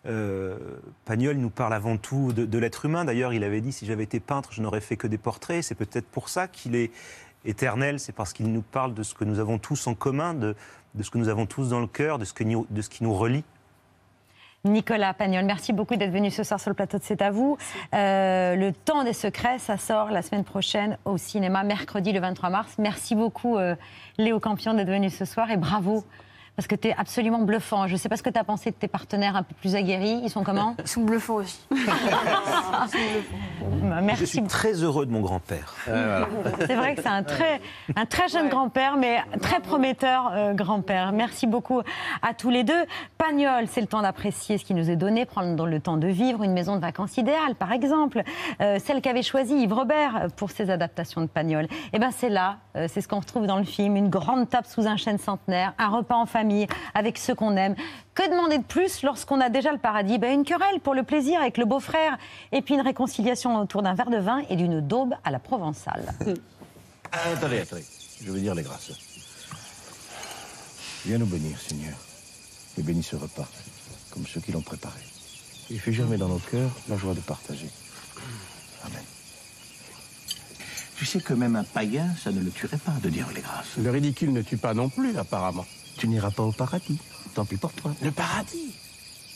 Euh, Pagnol nous parle avant tout de, de l'être humain. D'ailleurs, il avait dit si j'avais été peintre, je n'aurais fait que des portraits. C'est peut-être pour ça qu'il est éternel. C'est parce qu'il nous parle de ce que nous avons tous en commun, de, ce que nous avons tous dans le cœur, de ce qui nous relie. Nicolas Pagnol, merci beaucoup d'être venu ce soir sur le plateau de C'est à vous. Euh, le temps des secrets, ça sort la semaine prochaine au cinéma, mercredi le 23 mars. Merci beaucoup euh, Léo Campion d'être venu ce soir et bravo. Parce que tu es absolument bluffant. Je ne sais pas ce que tu as pensé de tes partenaires un peu plus aguerris. Ils sont comment Ils sont bluffants aussi. Bah, Merci Je suis très heureux de mon grand-père. C'est vrai que c'est un très, un très jeune grand-père, mais très prometteur euh, grand-père. Merci beaucoup à tous les deux. Pagnol, c'est le temps d'apprécier ce qui nous est donné, prendre le temps de vivre, une maison de vacances idéale, par exemple. Euh, celle qu'avait choisie Yves Robert pour ses adaptations de Pagnol. Et ben c'est là, euh, c'est ce qu'on retrouve dans le film, une grande table sous un chêne centenaire, un repas en famille avec ceux qu'on aime. Que demander de plus lorsqu'on a déjà le paradis? Ben, Une querelle pour le plaisir avec le beau-frère, et puis une réconciliation autour d'un verre de vin et d'une daube à la provençale. Attendez, attendez. Je veux dire les grâces. Viens nous bénir, Seigneur. Et bénis ce repas, comme ceux qui l'ont préparé. Et fais germer dans nos cœurs la joie de partager. Amen. Tu sais que même un païen, ça ne le tuerait pas de dire les grâces. Le ridicule ne tue pas non plus, apparemment. Tu n'iras pas au paradis. Tant pis pour toi. Le paradis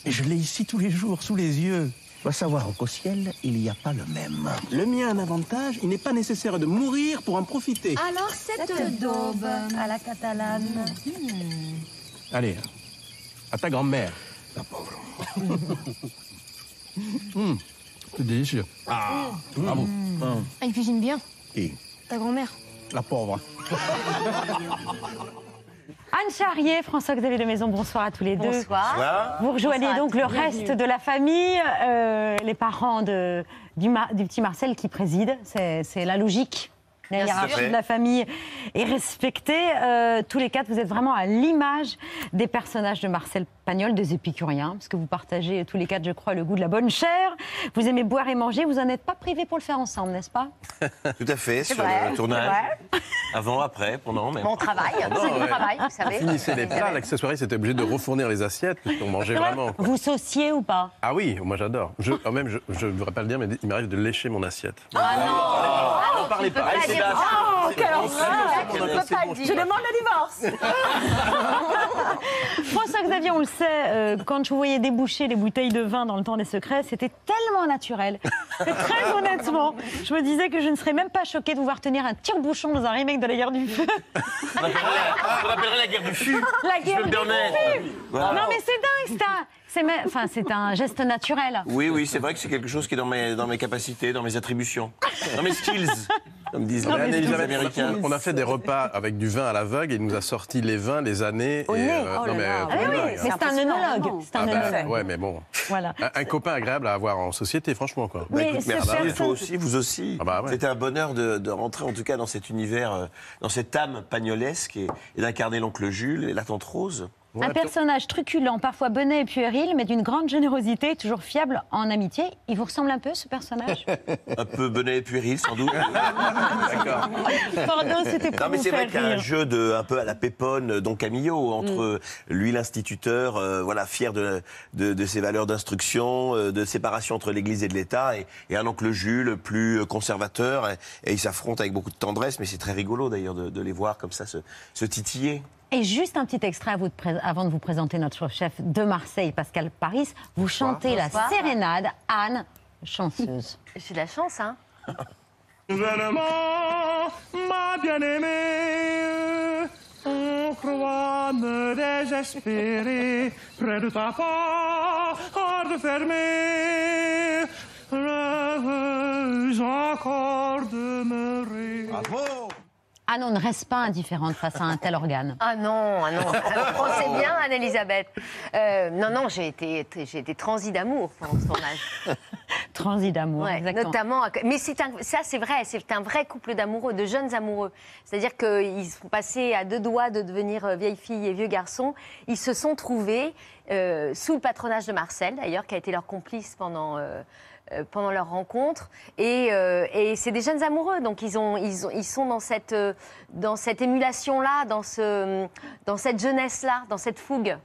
Je l'ai ici tous les jours, sous les yeux. Va savoir qu'au ciel, il n'y a pas le même. Le mien a un avantage, il n'est pas nécessaire de mourir pour en profiter. Alors, cette daube à la catalane. Allez, à ta grand-mère. La pauvre. Hum, c'est délicieux. Ah, bravo. Hum, Ah, il cuisine bien. Et Ta grand-mère. La pauvre. Anne Charrier, François-Xavier de Maison, bonsoir à tous les deux. Bonsoir. Bonsoir. Vous rejoignez Bonsoir donc le Bienvenue. reste de la famille, euh, les parents de, du, petit Marcel qui préside. C'est la logique. La Bien hiérarchie sûr. de la famille est respectée. Euh, tous les quatre, vous êtes vraiment à l'image des personnages de Marcel Des épicuriens, parce que vous partagez tous les quatre, je crois, le goût de la bonne chair. Vous aimez boire et manger. Vous n'en êtes pas privés pour le faire ensemble, n'est-ce pas? Tout à fait, C'est sur vrai, le tournage. Avant, après, pendant, même. Bon travail, Pendant, c'est du ouais. travail, vous On savez. finissait les plats, l'accessoire, c'était obligé de refournir les assiettes, puisqu'on mangeait vraiment. quoi. Vous sauciez ou pas? Ah oui, moi j'adore. Je, quand même, je ne devrais pas le dire, mais il m'arrive de lécher mon assiette. Ah non Ah, n'en parlez pas. Ah, là, bon. c'est- Oh, quelle horreur. Je pas demande le divorce. François-Xavier, on le sait, euh, quand je voyais déboucher les bouteilles de vin dans le temps des secrets, c'était tellement naturel. Très honnêtement, je me disais que je ne serais même pas choquée de vous voir tenir un tire-bouchon dans un remake de la guerre du feu. On appellerait la- guerre du fût. La guerre du feu. Voilà. Non mais c'est dingue, c'est un, c'est même- enfin, c'est un geste naturel. Oui, oui, c'est vrai que c'est quelque chose qui est dans mes, dans mes capacités, dans mes attributions, dans mes skills, comme disent Mais les Anne-Elisabeth, Américains. on a fait des repas avec du vin à l'aveugle et il nous a sorti les vins, les années. Au et, nez. euh, Oh non, là mais, Ah oui, hein. c'est un œnologue. C'est un Ah bah, ouais, mais bon. Voilà. Un, un copain agréable à avoir en société, franchement. Quoi. Bah, Mais écoute, toi aussi, vous aussi. Ah bah ouais. C'était un bonheur de, de rentrer en tout cas dans cet univers, euh, dans cette âme pagnolesque et, et d'incarner l'oncle Jules et la tante Rose. Un personnage truculent, parfois benet et puéril, mais d'une grande générosité, toujours fiable en amitié. Il vous ressemble un peu, ce personnage? Un peu benet et puéril, sans doute. D'accord. Pardon, c'était pour Non, mais c'est vrai qu'il y a un jeu de, un peu à la pépone, euh, Don Camillo, entre lui, l'instituteur, euh, voilà, fier de, de, de ses valeurs d'instruction, euh, de séparation entre l'Église et de l'État, et, et un oncle Jules plus conservateur, et, et ils s'affrontent avec beaucoup de tendresse, mais c'est très rigolo d'ailleurs de, de les voir comme ça se, se titiller. Et juste un petit extrait à vous de pré- avant de vous présenter notre chef de Marseille, Pascal Paris. Vous chantez la sérénade Anne, chanceuse. J'ai de la chance, hein. Ma bien-aimée, on crois me désespérer près de ta porte fermée. Rêveuse encore demeurer. Bravo Ah non, ne reste pas indifférente face à un tel organe. Ah non, ah non. On sait bien, Anne-Elisabeth. Euh, non, non, j'ai été, j'ai été transi d'amour pendant ce tournage. Transi d'amour, Ouais, exactement. notamment, mais c'est un- ça c'est vrai, c'est un vrai couple d'amoureux, de jeunes amoureux. C'est-à-dire qu'ils sont passés à deux doigts de devenir euh, vieille fille et vieux garçon. Ils se sont trouvés euh, sous le patronage de Marcel, d'ailleurs, qui a été leur complice pendant. euh, pendant leur rencontre. Et, euh, et c'est des jeunes amoureux. Donc ils ils, ont, ils sont dans cette euh, dans cette émulation là dans ce dans cette jeunesse là dans cette fougue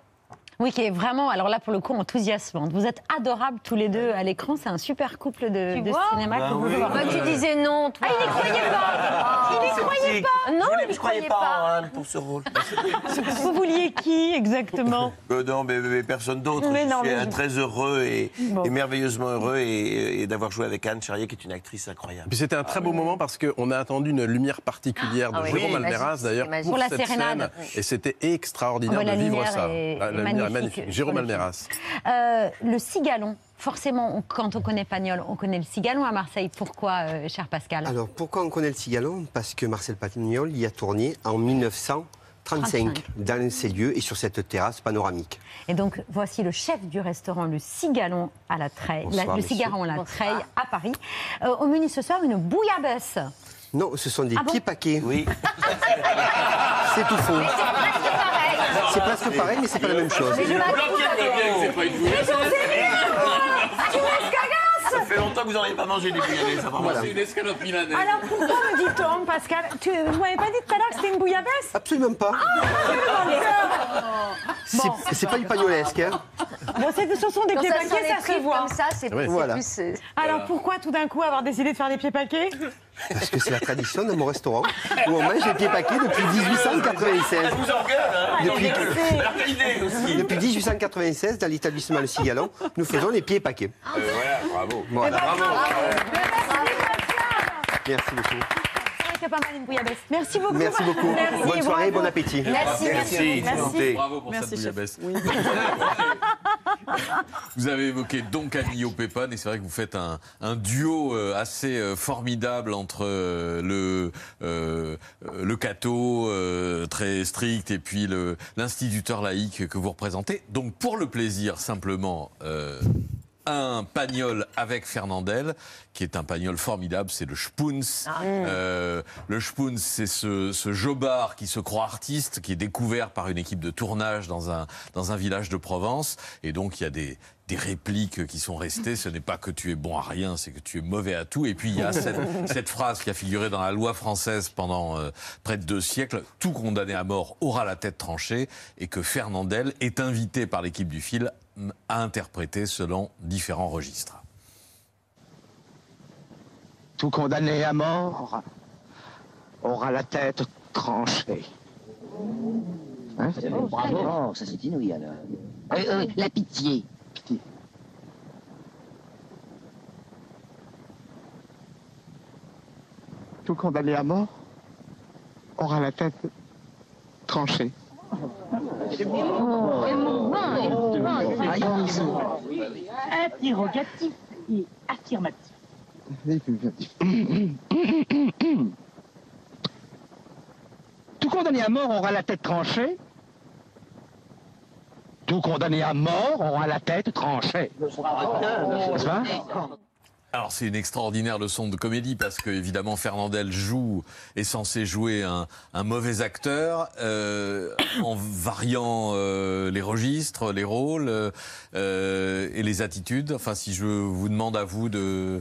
Oui, qui est vraiment, alors là pour le coup, enthousiasmante. Vous êtes adorables tous les deux à l'écran. C'est un super couple de, Tu de vois cinéma que vous oui. Bah, tu disais non toi Ah, il n'y croyait pas Il n'y croyait pas non je il ne n'y croyais croyait pas pas en Anne pour ce rôle. Vous vouliez qui exactement? Euh, non, mais, mais personne d'autre. Mais Je non, suis mais très heureux et, Bon. et merveilleusement heureux et, et d'avoir joué avec Anne Charrier, qui est une actrice incroyable. Puis c'était un très beau moment parce qu'on a attendu une lumière particulière de Ah oui, Jérôme oui, d'ailleurs pour, Pour la cette sérénade. scène et c'était extraordinaire Ah de vivre ça. La- lumière magnifique. Jérôme. Almeras. Euh, le cigalon, forcément, on- quand on connaît Pagnol, on connaît le cigalon à Marseille. Pourquoi, euh, cher Pascal Alors pourquoi on connaît le cigalon Parce que Marcel Pagnol y a tourné en 1935 35. dans ces lieux et sur cette terrasse panoramique. Et donc, voici le chef du restaurant, le Cigalon à la Treille, Bonsoir, la- le. Cigaron à la Bonsoir. Treille à Paris. Euh, au menu ce soir, une bouillabaisse. Non, ce sont des Ah bon pieds paquets. Oui. C'est tout faux. C'est presque pareil, mais c'est pas la même chose. Mais je m'attends Ça fait longtemps que vous n'en avez pas mangé des bouillabaisse. Voilà. C'est une escalope milanaise. Alors, pourquoi me dit-on, Pascal Tu ne m'avez pas dit tout à l'heure que c'était une bouillabaisse Absolument pas. C'est- Bon. C'est pas du pagnolesque. Hein. Bon, c'est- ce sont des pieds paquets, ça se voit. comme ça c'est Oui. c'est Voilà. plus euh, Alors, pourquoi tout d'un coup avoir décidé de faire des pieds paquets Parce que c'est la tradition de mon restaurant où on mange les pieds paquets depuis 1896. vous engueule, hein Depuis, Alors, quelle idée aussi depuis 1896, dans l'établissement Le Cigalon, nous faisons les pieds paquets. Euh, voilà, bravo. Voilà. Bravo. Merci beaucoup. C'est vrai qu'il y a pas mal une bouillabaisse. Merci beaucoup. Merci beaucoup. Merci, Bonne soirée, bon appétit. Merci, merci. Merci. Bravo pour Merci, cette bouillabaisse. Vous avez évoqué Don Camillo Pépane et c'est vrai que vous faites un, un duo euh, assez euh, formidable entre euh, le euh, le catho euh, très strict et puis l'instituteur laïque que vous représentez. Donc pour le plaisir simplement. euh, un pagnol avec Fernandel, qui est un pagnol formidable, c'est le Spoons. Euh, le Spoons, c'est ce, ce jobard qui se croit artiste, qui est découvert par une équipe de tournage dans un, dans un village de Provence. Et donc, il y a des, des répliques qui sont restées. Ce n'est pas que tu es bon à rien, c'est que tu es mauvais à tout. Et puis, il y a cette, cette phrase qui a figuré dans la loi française pendant euh, près de deux siècles. Tout condamné à mort aura la tête tranchée. Et que Fernandel est invité par l'équipe du film à interpréter selon différents registres. Tout condamné à mort aura la tête tranchée. Hein Oh, bravo, ça c'est inouï alors. Euh, euh, la pitié. Pitié. Tout condamné à mort aura la tête tranchée. Interrogatif et affirmatif. Tout condamné à mort aura la tête tranchée. Tout condamné à mort aura la tête tranchée. N'est-ce pas? Alors c'est une extraordinaire leçon de comédie parce que évidemment Fernandel joue est censé jouer un, un mauvais acteur euh, en variant euh, les registres, les rôles euh, et les attitudes. Enfin si je vous demande à vous de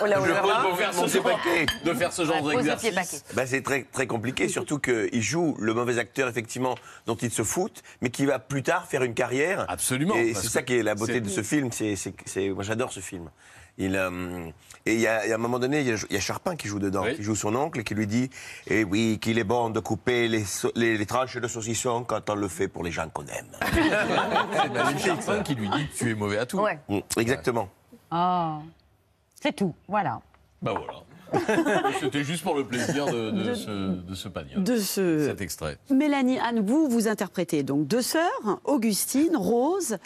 Oh là, oh Je de faire ce genre, de faire ce genre d'exercice. Bah, c'est très, très compliqué, surtout qu'il joue le mauvais acteur, effectivement, dont il se fout, mais qui va plus tard faire une carrière. Absolument. Et c'est ça qui est la beauté de ce film. C'est- moi, j'adore ce film. Il, euh, et il y, a, a un moment donné, il y a, il y a Charpin qui joue dedans, qui joue son oncle et qui lui dit Eh oui, qu'il est bon de couper les, so- les, les tranches de saucisson quand on le fait pour les gens qu'on aime. C'est Charpin qui lui dit tu es mauvais à tout. Ouais. Mm, Exactement. Oh. C'est tout, voilà. Bah voilà. C'était juste pour le plaisir de, de ce, de ce pagnol. De ce- Cet extrait. Mélanie, Anne, vous, vous interprétez donc deux sœurs, Augustine, Rose.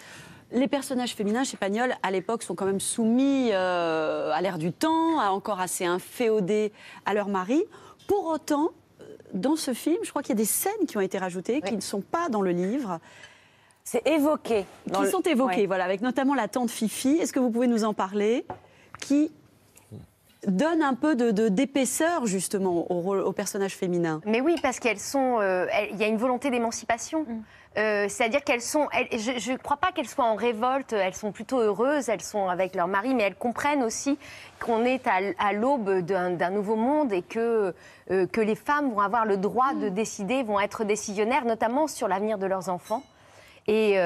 Les personnages féminins chez Pagnol, à l'époque, sont quand même soumis euh, à l'air du temps, à encore assez inféodés à leur mari. Pour autant, euh, dans ce film, je crois qu'il y a des scènes qui ont été rajoutées, qui ne sont pas dans le livre. C'est évoqué. dans Qui le- sont évoquées, Ouais. voilà, avec notamment la tante Fifi. Est-ce que vous pouvez nous en parler? Qui donne un peu de- de- d'épaisseur, justement, au, rôle- au personnage féminin. Mais oui, parce qu'elles sont. euh, Il y a une volonté d'émancipation. Mm. Euh, C'est-à-dire qu'elles sont. elles- je ne crois pas qu'elles soient en révolte. Elles sont plutôt heureuses. Elles sont avec leur mari, mais elles comprennent aussi qu'on est à, l'aube d'un d'un nouveau monde et que, euh, que les femmes vont avoir le droit Mm. de décider, vont être décisionnaires, notamment sur l'avenir de leurs enfants. Et.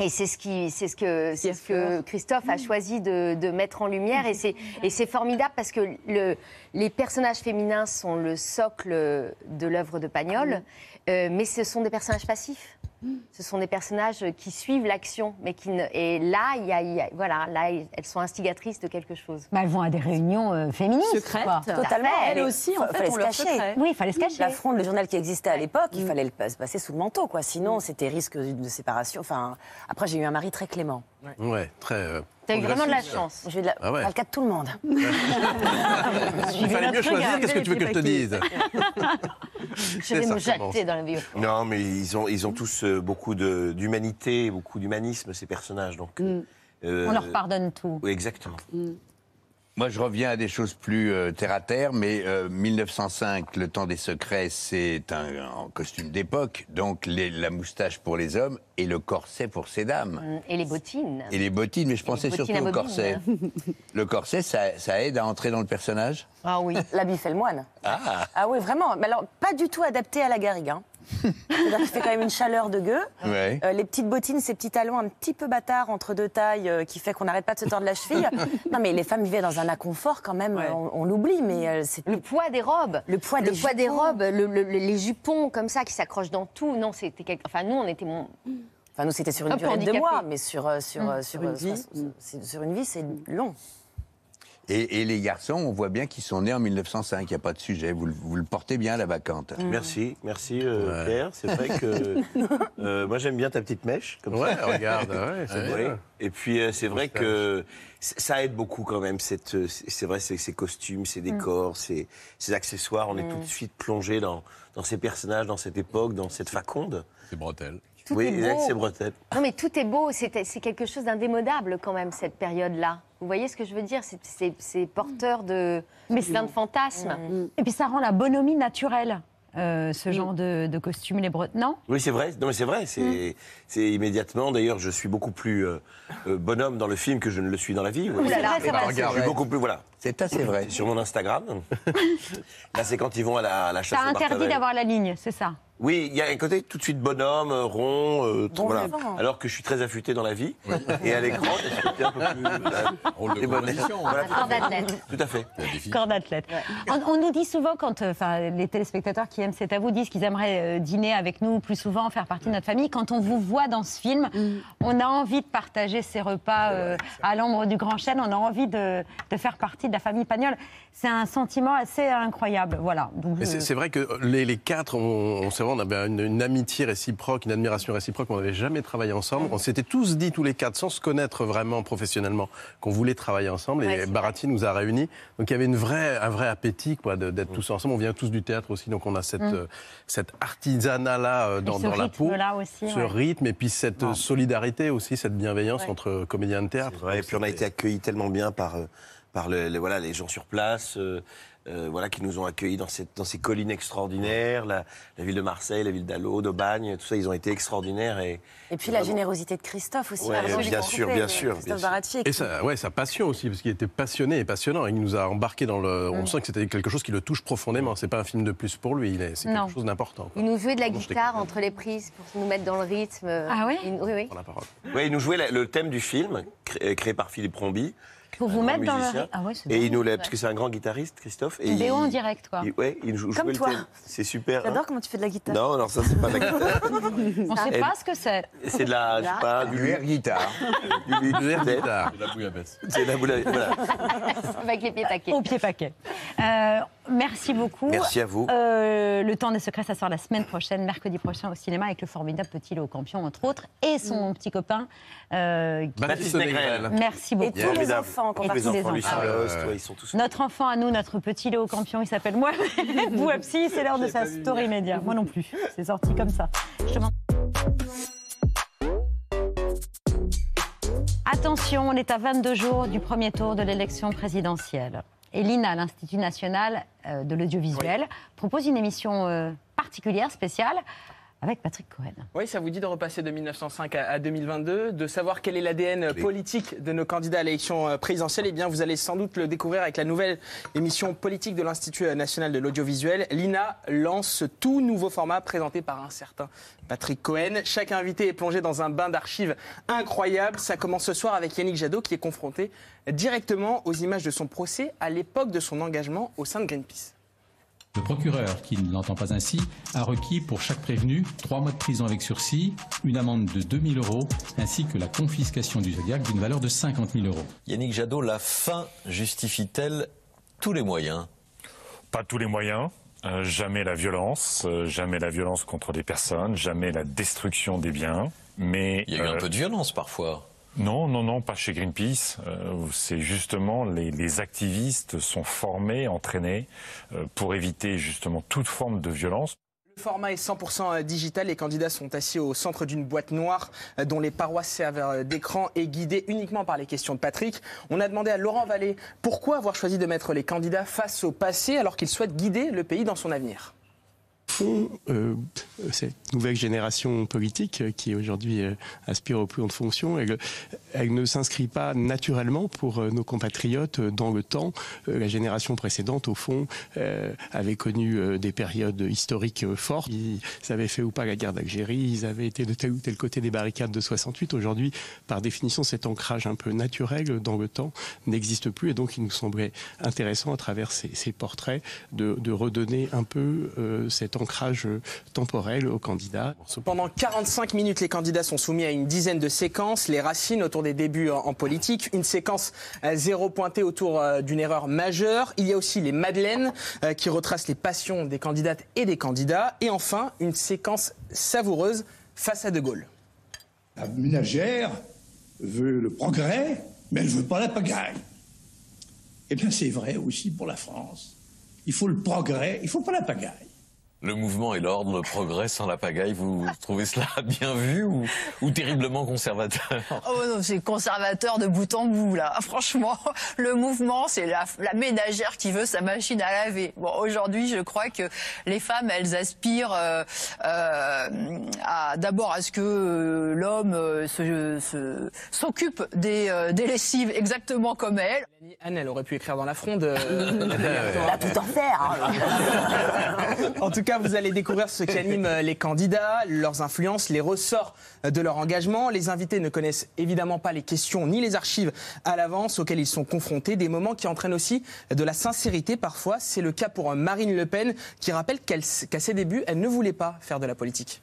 Et c'est ce, qui, c'est ce, que, c'est ce que Christophe a choisi de, de mettre en lumière. Et c'est, et c'est formidable parce que le, les personnages féminins sont le socle de l'œuvre de Pagnol, euh, mais ce sont des personnages passifs. Ce sont des personnages qui suivent l'action. Mais qui ne, et là, il y a, il y a- voilà, là, elles sont instigatrices de quelque chose. Bah, elles vont à des réunions euh, féministes. Secrètes. quoi. Totalement. Elles aussi, en fa- fait, fallait se cacher. secret. Oui, il fallait se cacher. La fronde, le journal qui existait à l'époque, Mm. il fallait le pas- se passer sous le manteau, quoi. Sinon, c'était risque de séparation. Enfin, après, j'ai eu un mari très clément. Ouais, très. euh, T'as eu vraiment de la chance. J'ai eu de la... Ah ouais. le cas de tout le monde. Il fallait mieux choisir. Qu'est-ce que tu veux que je te dise Je vais me jeter dans la vie. Non, mais ils ont, ils ont tous euh, beaucoup de- d'humanité, beaucoup d'humanisme, ces personnages. Donc, euh, On leur pardonne tout. Oui, exactement. Moi, je reviens à des choses plus euh, terre à terre, mais euh, 1905, le temps des secrets, c'est un, costume d'époque, donc les- la moustache pour les hommes et le corset pour ces dames. Et les bottines. Et les bottines, mais je pensais surtout au corset. Le corset, ça, ça aide à entrer dans le personnage? Ah oui. L'habit fait le moine. Ah Ah oui, vraiment. Mais alors, pas du tout adapté à la garrigue. Hein. C'est-à-dire quand même une chaleur de gueux. Ouais. Euh, les petites bottines, ces petits talons un petit peu bâtards entre deux tailles euh, qui fait qu'on n'arrête pas de se tordre la cheville. non, mais les femmes vivaient dans un inconfort quand même. On, on l'oublie, mais euh, c'est Le poids des robes. le poids le des poids des jupons. robes, le- le- le- les jupons comme ça qui s'accrochent dans tout. Non, c'était quelque... Enfin, nous, on était mon... Enfin, nous, c'était sur une durée de deux mois, mais sur, sur, Mm. euh, sur, Sur une vie. soix- c'est- sur une vie, c'est long. Et, et les garçons, on voit bien qu'ils sont nés en 1905, il n'y a pas de sujet. Vous, le- vous le portez bien, la vacante. Merci, merci euh, Pierre. C'est vrai que euh, moi j'aime bien ta petite mèche. Comme Ouais, ça. regarde, ouais, c'est. Et puis euh, c'est vrai que ça aide beaucoup quand même. Euh, c'est vrai, c'est ces costumes, ces décors, ces, ces accessoires. On est tout de suite plongé dans, dans ces personnages, dans cette époque, dans cette faconde. C'est bretelles. Tout oui, exact, c'est bretelles. Non, mais tout est beau. C'est quelque chose d'indémodable quand même, cette période-là. Vous voyez ce que je veux dire? C'est- porteur de Mais plein de fantasmes. Et puis ça rend la bonhomie naturelle, euh, ce genre de, de costume, les bretons. Non? Oui, c'est vrai. Non, mais c'est vrai. C'est c'est immédiatement. D'ailleurs, je suis beaucoup plus euh, euh, bonhomme dans le film que je ne le suis dans la vie. Ouh là là, c'est vrai, Je c'est suis beaucoup plus. Voilà. C'est assez vrai. Sur mon Instagram. Là, c'est quand ils vont à la, à la chasse T'as interdit d'avoir la ligne, c'est ça Oui, il y a un côté tout de suite bonhomme, euh, rond, euh, Bon voilà. vivant. Alors que je suis très affûté dans la vie. Et à l'écran, j'ai ce côté un peu plus. euh, Rôle de. Voilà, Un corps d'athlète. tout à fait. Corps d'athlète. On, on nous dit souvent, quand euh, enfin, les téléspectateurs qui aiment C'est à vous disent qu'ils aimeraient euh, dîner avec nous plus souvent, faire partie de notre famille, quand on vous voit dans ce film, on a envie de partager ces repas euh, à l'ombre du grand chêne, on a envie de, de faire partie de la famille Pagnol. C'est un sentiment assez incroyable. Voilà. C'est euh, vrai que les, les quatre, on, on, c'est on avait une, une amitié réciproque, une admiration réciproque, mais on n'avait jamais travaillé ensemble. On s'était tous dit, tous les quatre, sans se connaître vraiment professionnellement, qu'on voulait travailler ensemble. Ouais, et Barati nous a réunis. Donc il y avait une vraie, un vrai appétit quoi, d'être tous ensemble. On vient tous du théâtre aussi, donc on a cette, euh, cet artisanat-là euh, dans, ce dans la peau. rythme-là aussi. Ce ouais. rythme et puis cette euh, solidarité aussi, cette bienveillance Ouais. entre comédiens de théâtre. Vrai, et puis on a été accueillis tellement bien par, euh, par le- le- voilà, les gens sur place, euh, euh, voilà, qui nous ont accueillis dans, cette, dans ces collines extraordinaires, la, la ville de Marseille, la ville d'Allo, d'Aubagne, tout ça, ils ont été extraordinaires. Et, Et puis la générosité de Christophe aussi. Ouais, pardon, bien pas sûr, bien sûr, Christophe bien sûr. Baratier, Et sa, ouais, sa passion aussi, parce qu'il était passionné et passionnant. Il nous a embarqué dans le. On sent que c'était quelque chose qui le touche profondément. C'est pas un film de plus pour lui. il est- C'est quelque chose d'important. Il nous jouait de la guitare entre les prises pour nous mettre dans le rythme. Ah ouais Il- Oui, oui. Prends la parole. Ouais, il nous jouait la- le thème du film, cré- euh, créé par Philippe Rombi. Pour vous mettre dans le. Ah ouais, Et il nous l'a, parce que c'est un grand guitariste, Christophe. Et Une il- en direct, quoi. il- ouais, il joue, Comme toi. C'est super. J'adore hein. comment tu fais de la guitare. Non, non, ça c'est pas de la guitare. On ne sait pas ce que c'est. C'est de la, je sais pas, du air guitare. Du air guitare. La bouillabaisse. C'est la boule. Voilà. Avec les pieds paquets. Au pied paquet. Euh, merci beaucoup. Merci à vous. Euh, le temps des secrets, ça sort la semaine prochaine, mercredi prochain au cinéma avec le formidable petit Léo Campion, entre autres, et son petit copain. Euh, qui- Baptiste Négrel. Merci beaucoup. Et tous les enfants qu'on Tous les Tous enfants. Notre enfant à nous, notre petit Léo Campion, il s'appelle moi. Bouapsi, c'est l'heure de sa story média. Moi non plus. C'est sorti comme ça. Je. Attention, on est à 22 jours du premier tour de l'élection présidentielle. Et l'INA, l'Institut national euh, de l'audiovisuel, propose une émission euh, particulière, spéciale, avec Patrick Cohen. Oui, ça vous dit de repasser de 1905 à, à 2022, de savoir quel est l'ADN politique de nos candidats à l'élection euh, présidentielle? Eh bien, vous allez sans doute le découvrir avec la nouvelle émission politique de l'Institut national de l'audiovisuel. L'INA lance ce tout nouveau format présenté par un certain Patrick Cohen. Chaque invité est plongé dans un bain d'archives incroyable. Ça commence ce soir avec Yannick Jadot qui est confronté directement aux images de son procès à l'époque de son engagement au sein de Greenpeace. Le procureur, qui ne l'entend pas ainsi, a requis pour chaque prévenu trois mois de prison avec sursis, une amende de 2000 euros, ainsi que la confiscation du Zodiac d'une valeur de 50 000 euros. Yannick Jadot, la fin justifie-t-elle tous les moyens? Pas tous les moyens. euh, jamais la violence, euh, jamais la violence contre des personnes, jamais la destruction des biens. Mais Il y a eu un euh, peu de violence parfois. Non, non, non, pas chez Greenpeace. Euh, c'est justement les, activistes sont formés, entraînés euh, pour éviter justement toute forme de violence. Le format est 100% digital. Les candidats sont assis au centre d'une boîte noire euh, dont les parois servent euh, d'écran et guidés uniquement par les questions de Patrick. On a demandé à Laurent Vallée pourquoi avoir choisi de mettre les candidats face au passé alors qu'ils souhaitent guider le pays dans son avenir. Fond, euh, cette nouvelle génération politique qui aujourd'hui euh, aspire aux plus hautes fonctions, elle, elle ne s'inscrit pas naturellement pour euh, nos compatriotes dans le temps. La génération précédente, au fond, avait connu des périodes historiques fortes. Ils avaient fait ou pas la guerre d'Algérie, ils avaient été de tel ou tel côté des barricades de 68. Aujourd'hui, par définition, cet ancrage un peu naturel dans le temps n'existe plus et donc il nous semblait intéressant à travers ces, portraits de, de redonner un peu euh, cet ancrage euh, temporel aux candidats. Pendant 45 minutes, les candidats sont soumis à une dizaine de séquences. Les racines autour des débuts en, en politique. Une séquence euh, zéro pointée autour euh, d'une erreur majeure. Il y a aussi les Madeleines euh, qui retracent les passions des candidates et des candidats. Et enfin, une séquence savoureuse face à De Gaulle. La ménagère veut le progrès, mais elle ne veut pas la pagaille. Eh bien, c'est vrai aussi pour la France. Il faut le progrès, il ne faut pas la pagaille. Le mouvement et l'ordre, le progrès sans la pagaille, vous trouvez cela bien vu ou, ou terriblement conservateur? Oh non, c'est conservateur de bout en bout, là. Franchement, le mouvement, c'est la, la ménagère qui veut sa machine à laver. Bon, aujourd'hui, je crois que les femmes, elles aspirent euh, euh, à d'abord à ce que euh, l'homme se- se- s'occupe des, euh, des lessives exactement comme elle. Anne, elle aurait pu écrire dans la fronde. euh, Elle a tout en faire. hein. En tout cas, vous allez découvrir ce qui anime euh, les candidats, leurs influences, les ressorts euh, de leur engagement. Les invités ne connaissent évidemment pas les questions ni les archives à l'avance auxquelles ils sont confrontés. Des moments qui entraînent aussi de la sincérité parfois. C'est le cas pour euh, Marine Le Pen qui rappelle qu'à ses débuts, elle ne voulait pas faire de la politique.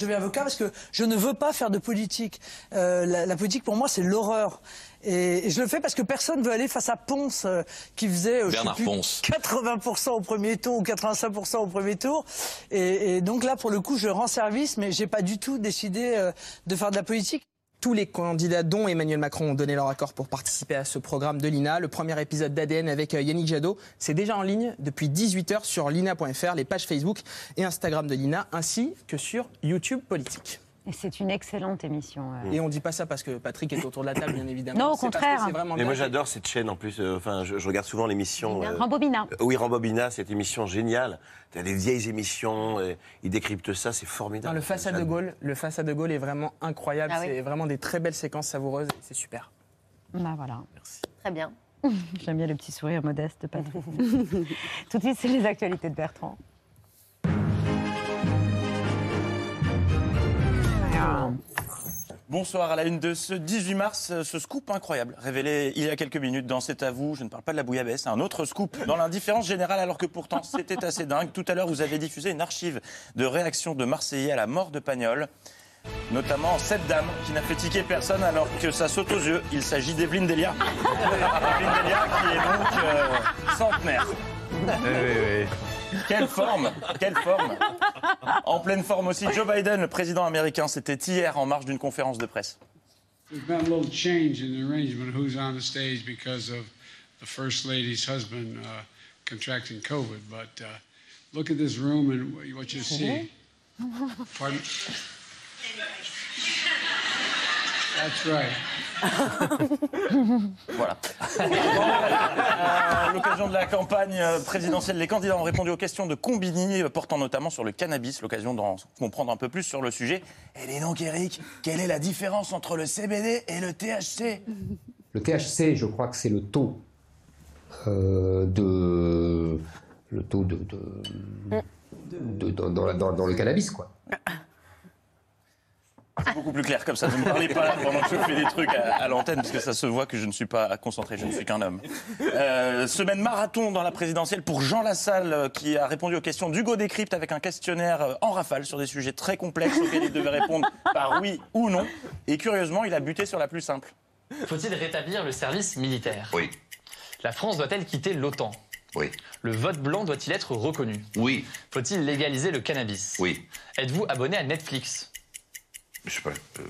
Je vais avocat parce que je ne veux pas faire de politique. La politique pour moi c'est l'horreur. Et, je le fais parce que personne veut aller face à Ponce euh, qui faisait euh, je sais Bernard plus, Ponce. 80% au premier tour ou 85% au premier tour. Et, et donc là pour le coup je rends service mais j'ai pas du tout décidé euh, de faire de la politique. Tous les candidats, dont Emmanuel Macron, ont donné leur accord pour participer à ce programme de l'INA. Le premier épisode d'ADN avec euh, Yannick Jadot, c'est déjà en ligne depuis 18h sur lina.fr, les pages Facebook et Instagram de l'INA, ainsi que sur YouTube Politique. Et c'est une excellente émission. euh. Et on dit pas ça parce que Patrick est autour de la table, bien évidemment. Non, au C'est parce que contraire. c'est vraiment Mais moi j'adore cette chaîne en plus. euh, Enfin, je, je regarde souvent l'émission. euh, Rambobina. euh, oui, Rambobina, cette émission géniale. T'as des vieilles émissions, euh, ils décryptent ça, c'est Non, formidable. le face à de Gaulle, le face à de Gaulle est vraiment incroyable. Ah oui. C'est vraiment des très belles séquences savoureuses. et C'est super. Bah voilà. Très bien. J'aime bien le petit sourire modeste de Patrick. Tout de suite, c'est les actualités de Bertrand. Bonsoir à la une de ce 18 mars, euh, ce scoop incroyable révélé il y a quelques minutes dans C'est à vous. Je ne parle pas de la bouillabaisse, un autre scoop dans l'indifférence générale alors que pourtant c'était assez dingue. Tout à l'heure vous avez diffusé une archive de réaction de Marseillais à la mort de Pagnol. Notamment cette dame qui n'a fait tiquer personne alors que ça saute aux yeux. Il s'agit d'Evelyne Delia. Evelyne Delia qui est donc euh, centenaire. Quelle forme Quelle forme En pleine forme aussi, Joe Biden, le président américain, c'était hier en marge d'une conférence de presse. There's been a little change in the arrangement who's on the stage because of the First Lady's husband uh, contracting COVID. But uh, look at this room and what what you see. Pardon? That's right. Voilà. À l'occasion de la campagne euh, présidentielle, les candidats ont répondu aux questions de Combini, euh, portant notamment sur le cannabis. L'occasion d'en comprendre un peu plus sur le sujet. Et les donc, Eric, quelle est la différence entre le CBD et le THC Le THC, je crois que c'est le taux euh, de. Le taux de. de- de- dans, dans la- dans- dans le cannabis, quoi. C'est beaucoup plus clair comme ça. Ne me parlez pas pendant que je fais des trucs à, à l'antenne, parce que ça se voit que je ne suis pas concentré, je ne suis qu'un homme. Euh, semaine marathon dans la présidentielle pour Jean Lassalle, euh, qui a répondu aux questions d'Hugo Décrypte avec un questionnaire euh, en rafale sur des sujets très complexes auxquels il devait répondre par oui ou non. Et curieusement, il a buté sur la plus simple. Faut-il rétablir le service militaire? Oui. La France doit-elle quitter l'OTAN? Oui. Le vote blanc doit-il être reconnu? Oui. Faut-il légaliser le cannabis? Oui. Êtes-vous abonné à Netflix? Je sais pas. euh,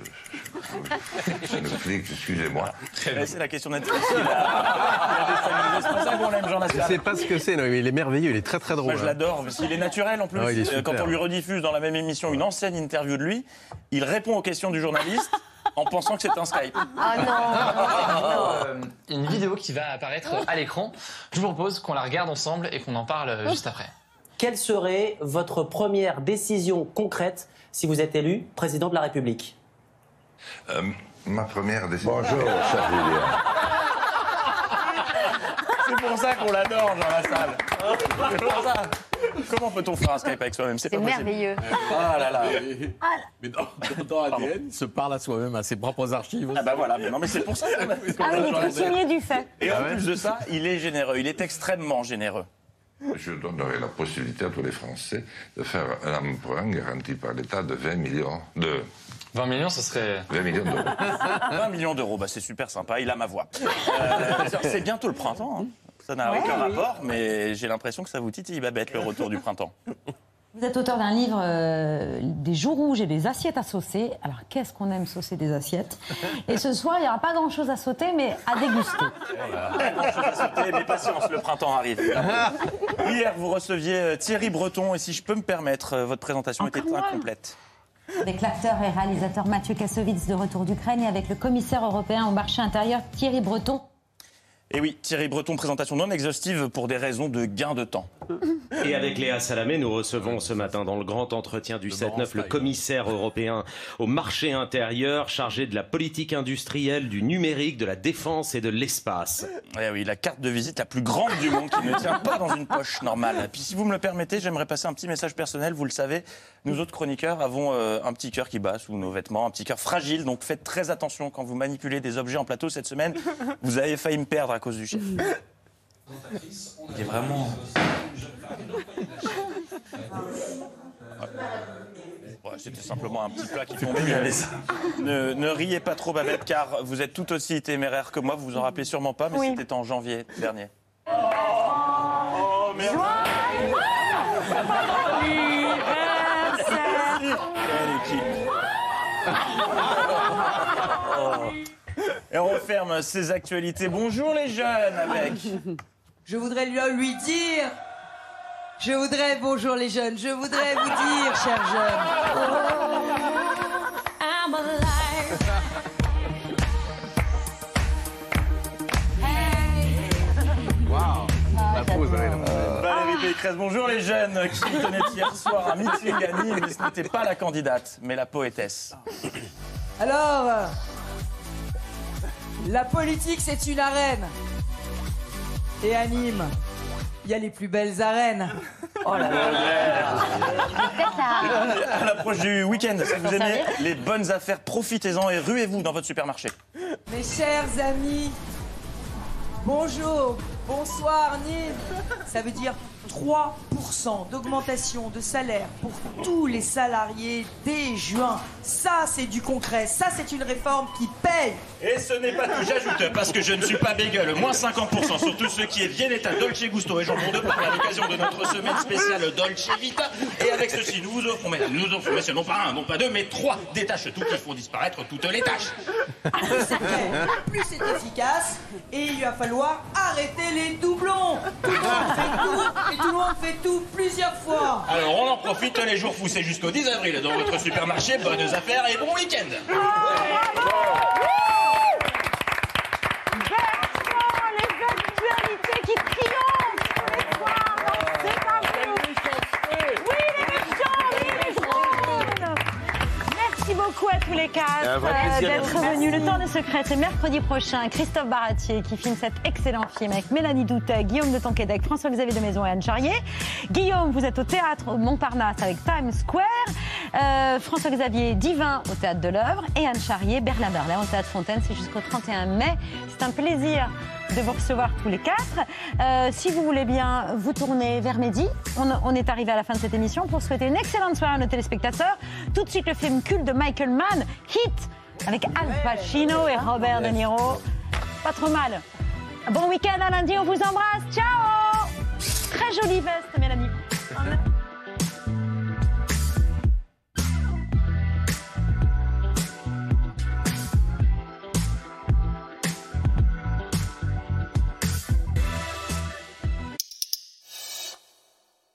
c'est Netflix, excusez-moi. C'est la question Netflix. Il a, il a déstabilisé. C'est pour ça qu'on l'aime, Jean Je sais pas ce que c'est, non, mais il est merveilleux, il est très très drôle. Moi, je hein. l'adore, parce qu'il est naturel en plus. Ah, est Euh, Quand on lui rediffuse dans la même émission une ancienne interview de lui, il répond aux questions du journaliste en pensant que c'est un Skype. Ah non, Une vidéo qui va apparaître à l'écran. Je vous propose qu'on la regarde ensemble et qu'on en parle euh, juste après. Quelle serait votre première décision concrète si vous êtes élu président de la République? Euh, ma première décision. Bonjour, cher Julien. C'est pour ça qu'on l'adore, Jean Lassalle. C'est pour ça. Comment peut-on faire un Skype avec soi-même? C'est merveilleux. Ah là là. Mais dans, dans ADN, il se parle à soi-même, à ses propres archives. Ah bah voilà, mais non mais c'est pour ça qu'on a Ah oui, il est du fait. Et Ah en plus de ça, il est généreux, il est extrêmement généreux. Je donnerai la possibilité à tous les Français de faire un emprunt garanti par l'État de 20 millions de 20 millions, ce serait. 20 millions d'euros. 20 millions d'euros, bah c'est super sympa, il a ma voix. Euh, c'est bientôt le printemps, hein. ça n'a Ouais, aucun oui. rapport, mais j'ai l'impression que ça vous titille, Babette, le retour du printemps. Vous êtes auteur d'un livre, euh, Des joues rouges et des assiettes à saucer. Alors, qu'est-ce qu'on aime saucer des assiettes? Et ce soir, il n'y aura pas grand-chose à sauter, mais à déguster. Pas grand-chose à sauter, mais patience, le printemps arrive. Hier, vous receviez euh, Thierry Breton, et si je peux me permettre, euh, votre présentation était incomplète. Avec l'acteur et réalisateur Mathieu Kassovitz de retour d'Ukraine et avec le commissaire européen au marché intérieur Thierry Breton. Et oui, Thierry Breton, présentation non exhaustive pour des raisons de gain de temps. Et avec Léa Salamé, nous recevons ce matin dans le grand entretien du 7-9 le commissaire européen au marché intérieur chargé de la politique industrielle, du numérique, de la défense et de l'espace. Eh oui, la carte de visite la plus grande du monde qui ne tient pas dans une poche normale. Et puis si vous me le permettez, j'aimerais passer un petit message personnel. Vous le savez, nous autres chroniqueurs avons euh, un petit cœur qui bat sous nos vêtements, un petit cœur fragile. Donc faites très attention quand vous manipulez des objets en plateau cette semaine. Vous avez failli me perdre à cause du chef. Il est vraiment... Ouais, C'était simplement un petit plat qui tombait. Ne, ne riez pas trop, Babette, car vous êtes tout aussi téméraire que moi. Vous vous en rappelez sûrement pas, mais Oui. c'était en janvier dernier. Oh, merde. Quelle équipe. Et on referme ces actualités. Bonjour les jeunes avec... Je voudrais lui, dire. Je voudrais, bonjour les jeunes, je voudrais vous dire, chers jeunes. I'm alive. Waouh La pause, ouais, la pause. Valérie Pécresse, bonjour les jeunes qui tenaient hier soir à Nîmes, mais ce n'était pas la candidate, mais la poétesse. Alors, la politique, c'est une arène. Et à Nîmes, il y a les plus belles arènes. Oh là là. À l'approche du week-end, si vous aimez les bonnes affaires, profitez-en et ruez-vous dans votre supermarché. Mes chers amis, bonjour, bonsoir Nîmes. Ça veut dire 3% d'augmentation de salaire pour tous les salariés dès juin. Ça, c'est du concret. Ça, c'est une réforme qui paye. Et ce n'est pas tout, j'ajoute, parce que je ne suis pas bégueule, moins 50% sur tout ce qui est Viennetta, Dolce Gusto et jambon de Paris à l'occasion de notre semaine spéciale Dolce Vita. Et avec ceci, nous vous offrons, mesdames, nous offrons, messieurs, non pas un, non pas deux, mais trois détaches tout qui font disparaître toutes les tâches. Plus c'est clair, plus c'est efficace. Et il va falloir arrêter les doublons. Tout le monde fait tout et tout fait tout plusieurs fois. Alors on en profite les jours foussés jusqu'au 10 avril dans votre supermarché. Bonnes affaires et bon week-end. Bertrand, les actualités qui triomphent tous les soirs dans C'est pas vous. Oui, les méchants, oui, les jaunes. Merci beaucoup à tous les quatre d'être venus. Le temps des secrets, c'est mercredi prochain. Christophe Baratier qui filme cet excellent film avec Mélanie Doutet, Guillaume de Tonquédec, François-Xavier de Maison et Anne Charrier. Guillaume, vous êtes au théâtre Montparnasse avec Times Square. Euh, François-Xavier Divin au théâtre de l'œuvre et Anne Charrier, Berlin Berlin au théâtre Fontaine. C'est jusqu'au 31 mai. C'est un plaisir de vous recevoir tous les quatre. Euh, si vous voulez bien vous tourner vers midi, on, on est arrivé à la fin de cette émission pour souhaiter une excellente soirée à nos téléspectateurs. Tout de suite, le film culte de Michael Mann, Hit, avec Al Pacino et Robert De Niro. Pas trop mal. Bon week-end à lundi, on vous embrasse. Ciao Très jolie veste, Mélanie.